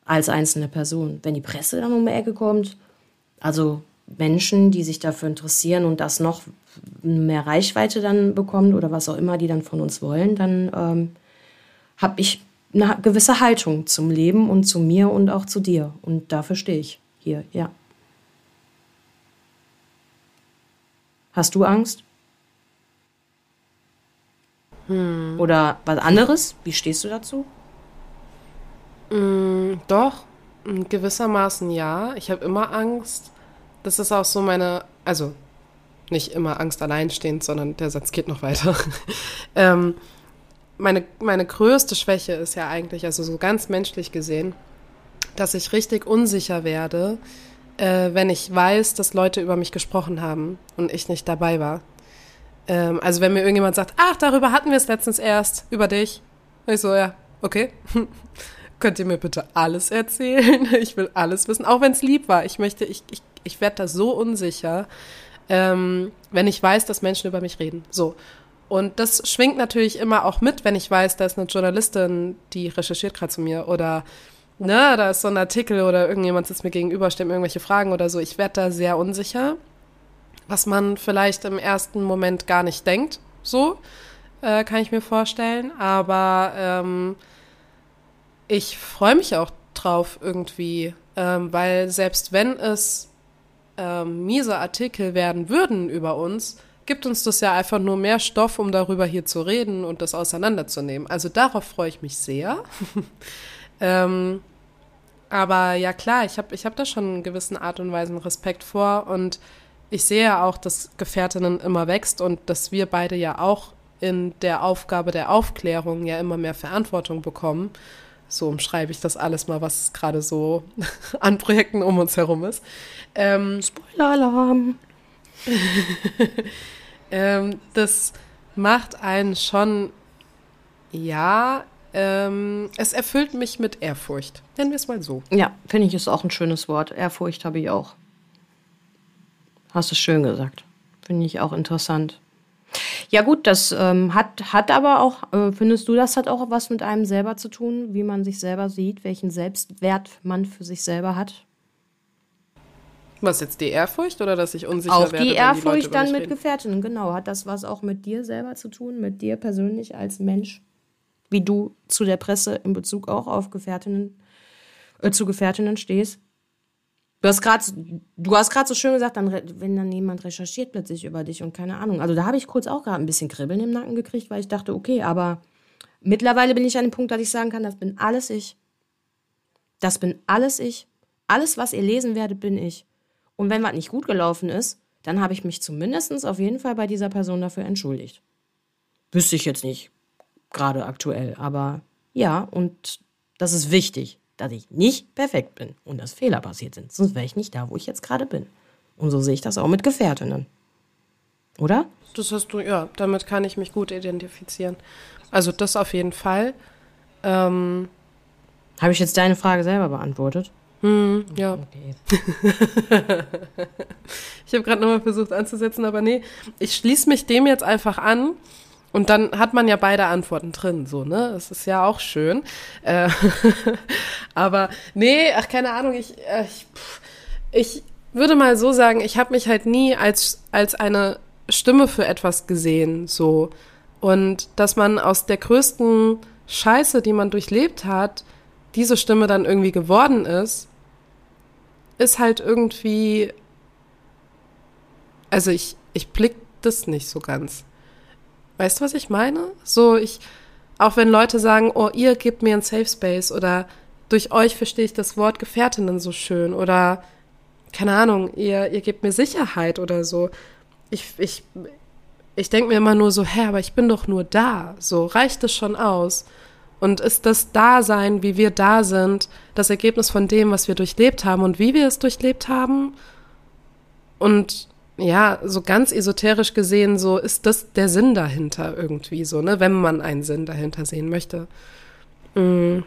Als einzelne Person. Wenn die Presse dann um die Ecke kommt, also Menschen, die sich dafür interessieren und das noch mehr Reichweite dann bekommt oder was auch immer die dann von uns wollen, dann ähm, habe ich eine gewisse Haltung zum Leben und zu mir und auch zu dir. Und dafür stehe ich hier, ja. Hast du Angst? Hm. Oder was anderes? Wie stehst du dazu? Mm, doch, gewissermaßen ja. Ich habe immer Angst. Das ist auch so meine, also nicht immer Angst alleinstehend, sondern der Satz geht noch weiter. ähm, meine, meine größte Schwäche ist ja eigentlich, also so ganz menschlich gesehen, dass ich richtig unsicher werde, äh, wenn ich weiß, dass Leute über mich gesprochen haben und ich nicht dabei war. Ähm, also wenn mir irgendjemand sagt, ach, darüber hatten wir es letztens erst, über dich. Ich so, ja, okay. Könnt ihr mir bitte alles erzählen? Ich will alles wissen, auch wenn es lieb war. Ich möchte, ich, ich, ich werde da so unsicher, ähm, wenn ich weiß, dass Menschen über mich reden. So. Und das schwingt natürlich immer auch mit, wenn ich weiß, da ist eine Journalistin, die recherchiert gerade zu mir oder ne, da ist so ein Artikel oder irgendjemand sitzt mir gegenüber, stellt mir irgendwelche Fragen oder so. Ich werde da sehr unsicher, was man vielleicht im ersten Moment gar nicht denkt. So äh, kann ich mir vorstellen. Aber ähm, ich freue mich auch drauf irgendwie, ähm, weil selbst wenn es ähm, miese Artikel werden würden über uns, gibt uns das ja einfach nur mehr Stoff, um darüber hier zu reden und das auseinanderzunehmen. Also darauf freue ich mich sehr. ähm, aber ja klar, ich habe ich hab da schon einen gewissen Art und Weise Respekt vor und ich sehe ja auch, dass Gefährtinnen immer wächst und dass wir beide ja auch in der Aufgabe der Aufklärung ja immer mehr Verantwortung bekommen. So umschreibe ich das alles mal, was gerade so an Projekten um uns herum ist. Ähm, Spoiler-Alarm! ähm, das macht einen schon, ja, ähm, es erfüllt mich mit Ehrfurcht. Nennen wir es mal so. Ja, finde ich ist auch ein schönes Wort. Ehrfurcht habe ich auch. Hast du schön gesagt. Finde ich auch interessant. Ja gut, das ähm, hat, hat aber auch, äh, findest du, das hat auch was mit einem selber zu tun, wie man sich selber sieht, welchen Selbstwert man für sich selber hat? Was jetzt die Ehrfurcht oder dass ich unsicher auch werde? Die Ehrfurcht die dann mit? Gefährtinnen, genau. Hat das was auch mit dir selber zu tun, mit dir persönlich als Mensch? Wie du zu der Presse in Bezug auch auf Gefährtinnen, äh, zu Gefährtinnen stehst? Du hast gerade, du hast gerade so schön gesagt, dann, wenn dann jemand recherchiert plötzlich über dich und keine Ahnung. Also da habe ich kurz auch gerade ein bisschen Kribbeln im Nacken gekriegt, weil ich dachte, okay, aber mittlerweile bin ich an dem Punkt, dass ich sagen kann, das bin alles ich. Das bin alles ich. Alles, was ihr lesen werdet, bin ich. Und wenn was nicht gut gelaufen ist, dann habe ich mich zumindest auf jeden Fall bei dieser Person dafür entschuldigt. Wüsste ich jetzt nicht gerade aktuell, aber ja, und das ist wichtig, dass ich nicht perfekt bin und dass Fehler passiert sind. Sonst wäre ich nicht da, wo ich jetzt gerade bin. Und so sehe ich das auch mit Gefährtinnen. Oder? Das hast du, ja, damit kann ich mich gut identifizieren. Also das auf jeden Fall. Ähm, Habe ich jetzt deine Frage selber beantwortet? Hm, ja. Okay. ich habe gerade nochmal versucht anzusetzen, aber nee, ich schließe mich dem jetzt einfach an. Und dann hat man ja beide Antworten drin, so, ne? Das ist ja auch schön. Äh, aber nee, ach, keine Ahnung, ich, äh, ich, ich würde mal so sagen, ich habe mich halt nie als, als eine Stimme für etwas gesehen, so. Und dass man aus der größten Scheiße, die man durchlebt hat, diese Stimme dann irgendwie geworden ist, ist halt irgendwie, also ich, ich blick das nicht so ganz. Weißt du, was ich meine? So, ich, auch wenn Leute sagen, oh, ihr gebt mir einen Safe Space oder durch euch verstehe ich das Wort Gefährtinnen so schön oder keine Ahnung, ihr, ihr gebt mir Sicherheit oder so. Ich, ich, ich denke mir immer nur so, hä, aber ich bin doch nur da. So, reicht es schon aus? Und ist das Dasein, wie wir da sind, das Ergebnis von dem, was wir durchlebt haben und wie wir es durchlebt haben? Und ja, so ganz esoterisch gesehen, so ist das der Sinn dahinter irgendwie so, ne, wenn man einen Sinn dahinter sehen möchte. Mm.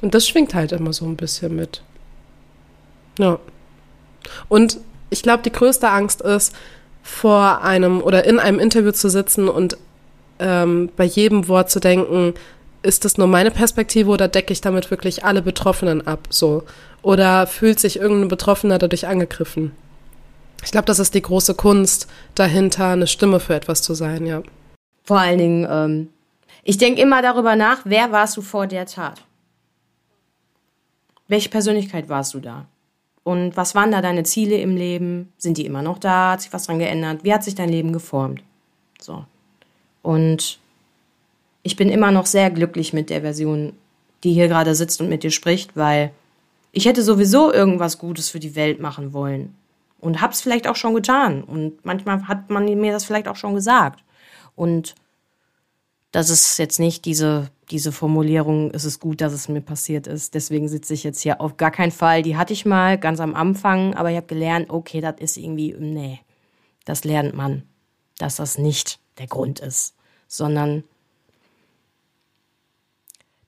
Und das schwingt halt immer so ein bisschen mit. Ja. Und ich glaube, die größte Angst ist, vor einem oder in einem Interview zu sitzen und ähm, bei jedem Wort zu denken, ist das nur meine Perspektive oder decke ich damit wirklich alle Betroffenen ab? So. Oder fühlt sich irgendein Betroffener dadurch angegriffen? Ich glaube, das ist die große Kunst dahinter, eine Stimme für etwas zu sein, ja. Vor allen Dingen, ähm, ich denke immer darüber nach, wer warst du vor der Tat? Welche Persönlichkeit warst du da? Und was waren da deine Ziele im Leben? Sind die immer noch da? Hat sich was dran geändert? Wie hat sich dein Leben geformt? So. Und ich bin immer noch sehr glücklich mit der Version, die hier gerade sitzt und mit dir spricht, weil ich hätte sowieso irgendwas Gutes für die Welt machen wollen. Und hab's vielleicht auch schon getan. Und manchmal hat man mir das vielleicht auch schon gesagt. Und Das ist jetzt nicht diese, diese Formulierung, es ist gut, dass es mir passiert ist. Deswegen sitze ich jetzt hier auf gar keinen Fall. Die hatte ich mal ganz am Anfang, aber ich habe gelernt, okay, das ist irgendwie, nee, das lernt man, dass das nicht der Grund ist, sondern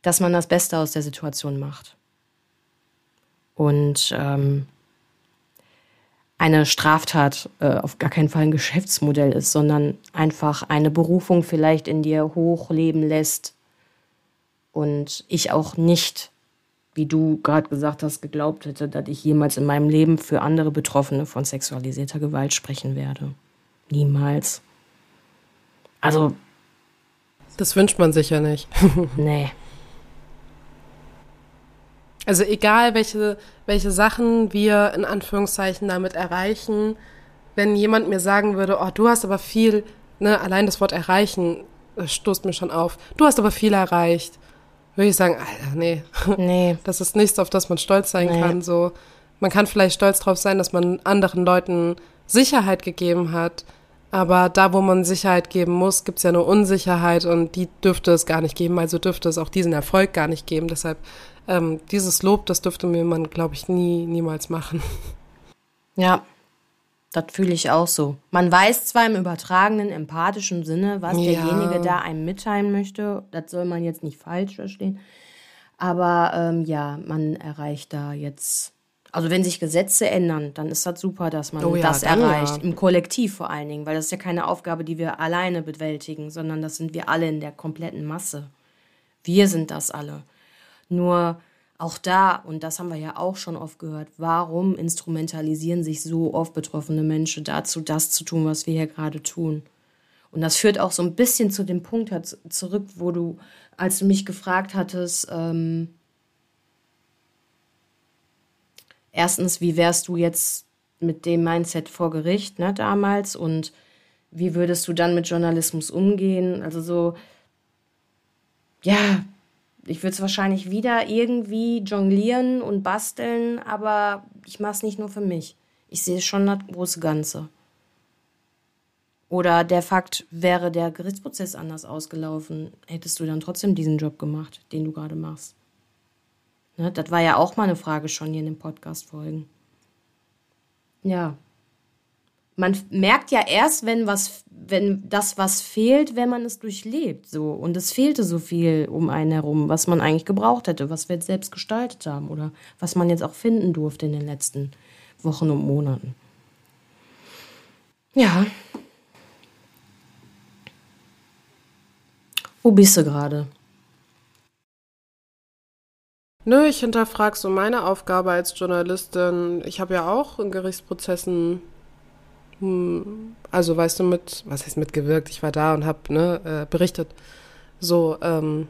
dass man das Beste aus der Situation macht. Und ähm, eine Straftat äh, auf gar keinen Fall ein Geschäftsmodell ist, sondern einfach eine Berufung vielleicht in dir hochleben lässt. Und ich auch nicht, wie du gerade gesagt hast, geglaubt hätte, dass ich jemals in meinem Leben für andere Betroffene von sexualisierter Gewalt sprechen werde. Niemals. Also. Das wünscht man sich ja nicht. nee. Also egal, welche, welche Sachen wir in Anführungszeichen damit erreichen, wenn jemand mir sagen würde, oh, du hast aber viel, ne, allein das Wort erreichen das stoßt mir schon auf. Du hast aber viel erreicht. Würde ich sagen, Alter, nee. Nee. Das ist nichts, auf das man stolz sein nee. kann. So, man kann vielleicht stolz drauf sein, dass man anderen Leuten Sicherheit gegeben hat. Aber da, wo man Sicherheit geben muss, gibt es ja nur Unsicherheit und die dürfte es gar nicht geben. Also dürfte es auch diesen Erfolg gar nicht geben. Deshalb ähm, dieses Lob, das dürfte mir man, glaube ich, nie, niemals machen. Ja, das fühle ich auch so. Man weiß zwar im übertragenen, empathischen Sinne, was ja. derjenige da einem mitteilen möchte. Das soll man jetzt nicht falsch verstehen. Aber ähm, ja, man erreicht da jetzt. Also wenn sich Gesetze ändern, dann ist das super, dass man oh ja, das erreicht. Ja. Im Kollektiv vor allen Dingen, weil das ist ja keine Aufgabe, die wir alleine bewältigen, sondern das sind wir alle in der kompletten Masse. Wir sind das alle. Nur auch da, und das haben wir ja auch schon oft gehört, warum instrumentalisieren sich so oft betroffene Menschen dazu, das zu tun, was wir hier gerade tun? Und das führt auch so ein bisschen zu dem Punkt zurück, wo du, als du mich gefragt hattest, ähm, erstens, wie wärst du jetzt mit dem Mindset vor Gericht, ne, damals, und wie würdest du dann mit Journalismus umgehen? Also so, ja, ich würde es wahrscheinlich wieder irgendwie jonglieren und basteln, aber ich mache es nicht nur für mich. Ich sehe schon das große Ganze. Oder der Fakt, wäre der Gerichtsprozess anders ausgelaufen, hättest du dann trotzdem diesen Job gemacht, den du gerade machst. Ne, das war ja auch mal eine Frage schon hier in den Podcast-Folgen. Ja, man merkt ja erst, wenn was, wenn das was fehlt, wenn man es durchlebt, so. Und es fehlte so viel um einen herum, was man eigentlich gebraucht hätte, was wir jetzt selbst gestaltet haben oder was man jetzt auch finden durfte in den letzten Wochen und Monaten. Ja. Wo bist du gerade? Nö, ich hinterfrage so meine Aufgabe als Journalistin. Ich habe ja auch in Gerichtsprozessen hm, also weißt du, mit, was heißt mitgewirkt, ich war da und habe ne, äh, berichtet, so, ähm,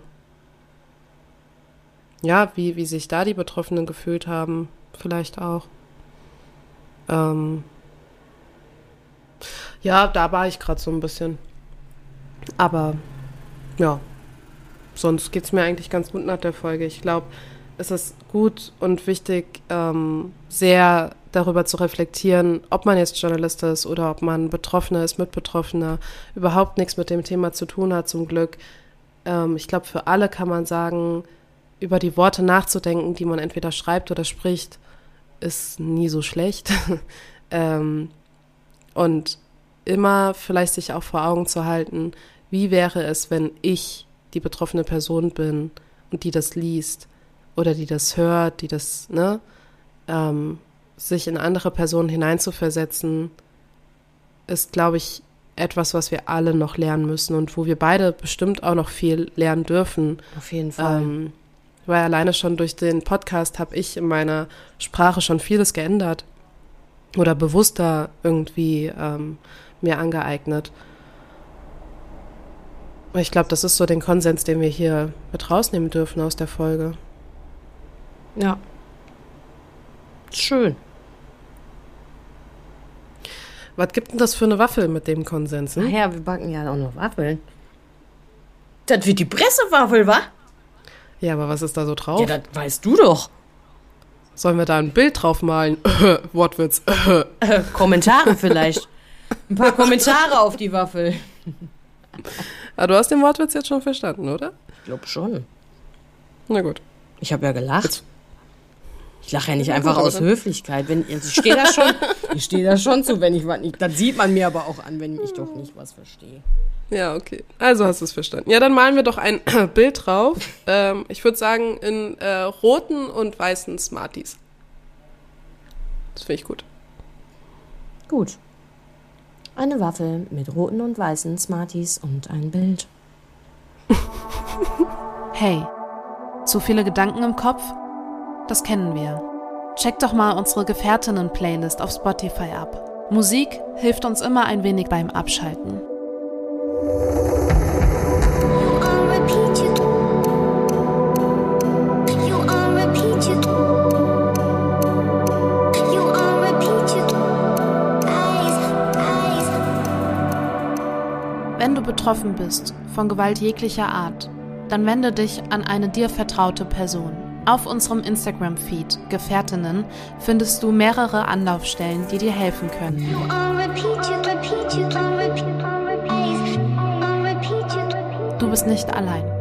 ja, wie, wie sich da die Betroffenen gefühlt haben, vielleicht auch. Ähm, ja, da war ich gerade so ein bisschen. Aber ja, sonst geht es mir eigentlich ganz gut nach der Folge. Ich glaube, es ist gut und wichtig, ähm, sehr darüber zu reflektieren, ob man jetzt Journalist ist oder ob man Betroffener ist, Mitbetroffener, überhaupt nichts mit dem Thema zu tun hat, zum Glück. Ähm, ich glaube, für alle kann man sagen, über die Worte nachzudenken, die man entweder schreibt oder spricht, ist nie so schlecht. ähm, und immer vielleicht sich auch vor Augen zu halten, wie wäre es, wenn ich die betroffene Person bin und die das liest oder die das hört, die das, ne? Ähm, sich in andere Personen hineinzuversetzen, ist, glaube ich, etwas, was wir alle noch lernen müssen und wo wir beide bestimmt auch noch viel lernen dürfen. Auf jeden Fall. Ähm, weil alleine schon durch den Podcast habe ich in meiner Sprache schon vieles geändert oder bewusster irgendwie ähm, mir angeeignet. Ich glaube, das ist so den Konsens, den wir hier mit rausnehmen dürfen aus der Folge. Ja. Schön. Was gibt denn das für eine Waffel mit dem Konsens? Hm? ja, wir backen ja auch noch Waffeln. Das wird die Pressewaffel, wa? Ja, aber was ist da so drauf? Ja, das weißt du doch. Sollen wir da ein Bild drauf malen? Wortwitz. Kommentare vielleicht. Ein paar Kommentare auf die Waffel. Aber du hast den Wortwitz jetzt schon verstanden, oder? Ich glaube schon. Na gut. Ich habe ja gelacht. Jetzt- Ich lache ja nicht einfach aus Höflichkeit. Wenn, also ich stehe da schon, ich stehe da schon zu, wenn ich was nicht. Das sieht man mir aber auch an, wenn ich doch nicht was verstehe. Ja, okay. Also hast du es verstanden. Ja, dann malen wir doch ein Bild drauf. Ähm, ich würde sagen, in äh, roten und weißen Smarties. Das finde ich gut. Gut. Eine Waffel mit roten und weißen Smarties und ein Bild. Hey, zu viele Gedanken im Kopf? Das kennen wir. Check doch mal unsere Gefährtinnen-Playlist auf Spotify ab. Musik hilft uns immer ein wenig beim Abschalten. Wenn du betroffen bist von Gewalt jeglicher Art, dann wende dich an eine dir vertraute Person. Auf unserem Instagram-Feed Gefährtinnen findest du mehrere Anlaufstellen, die dir helfen können. Du bist nicht allein.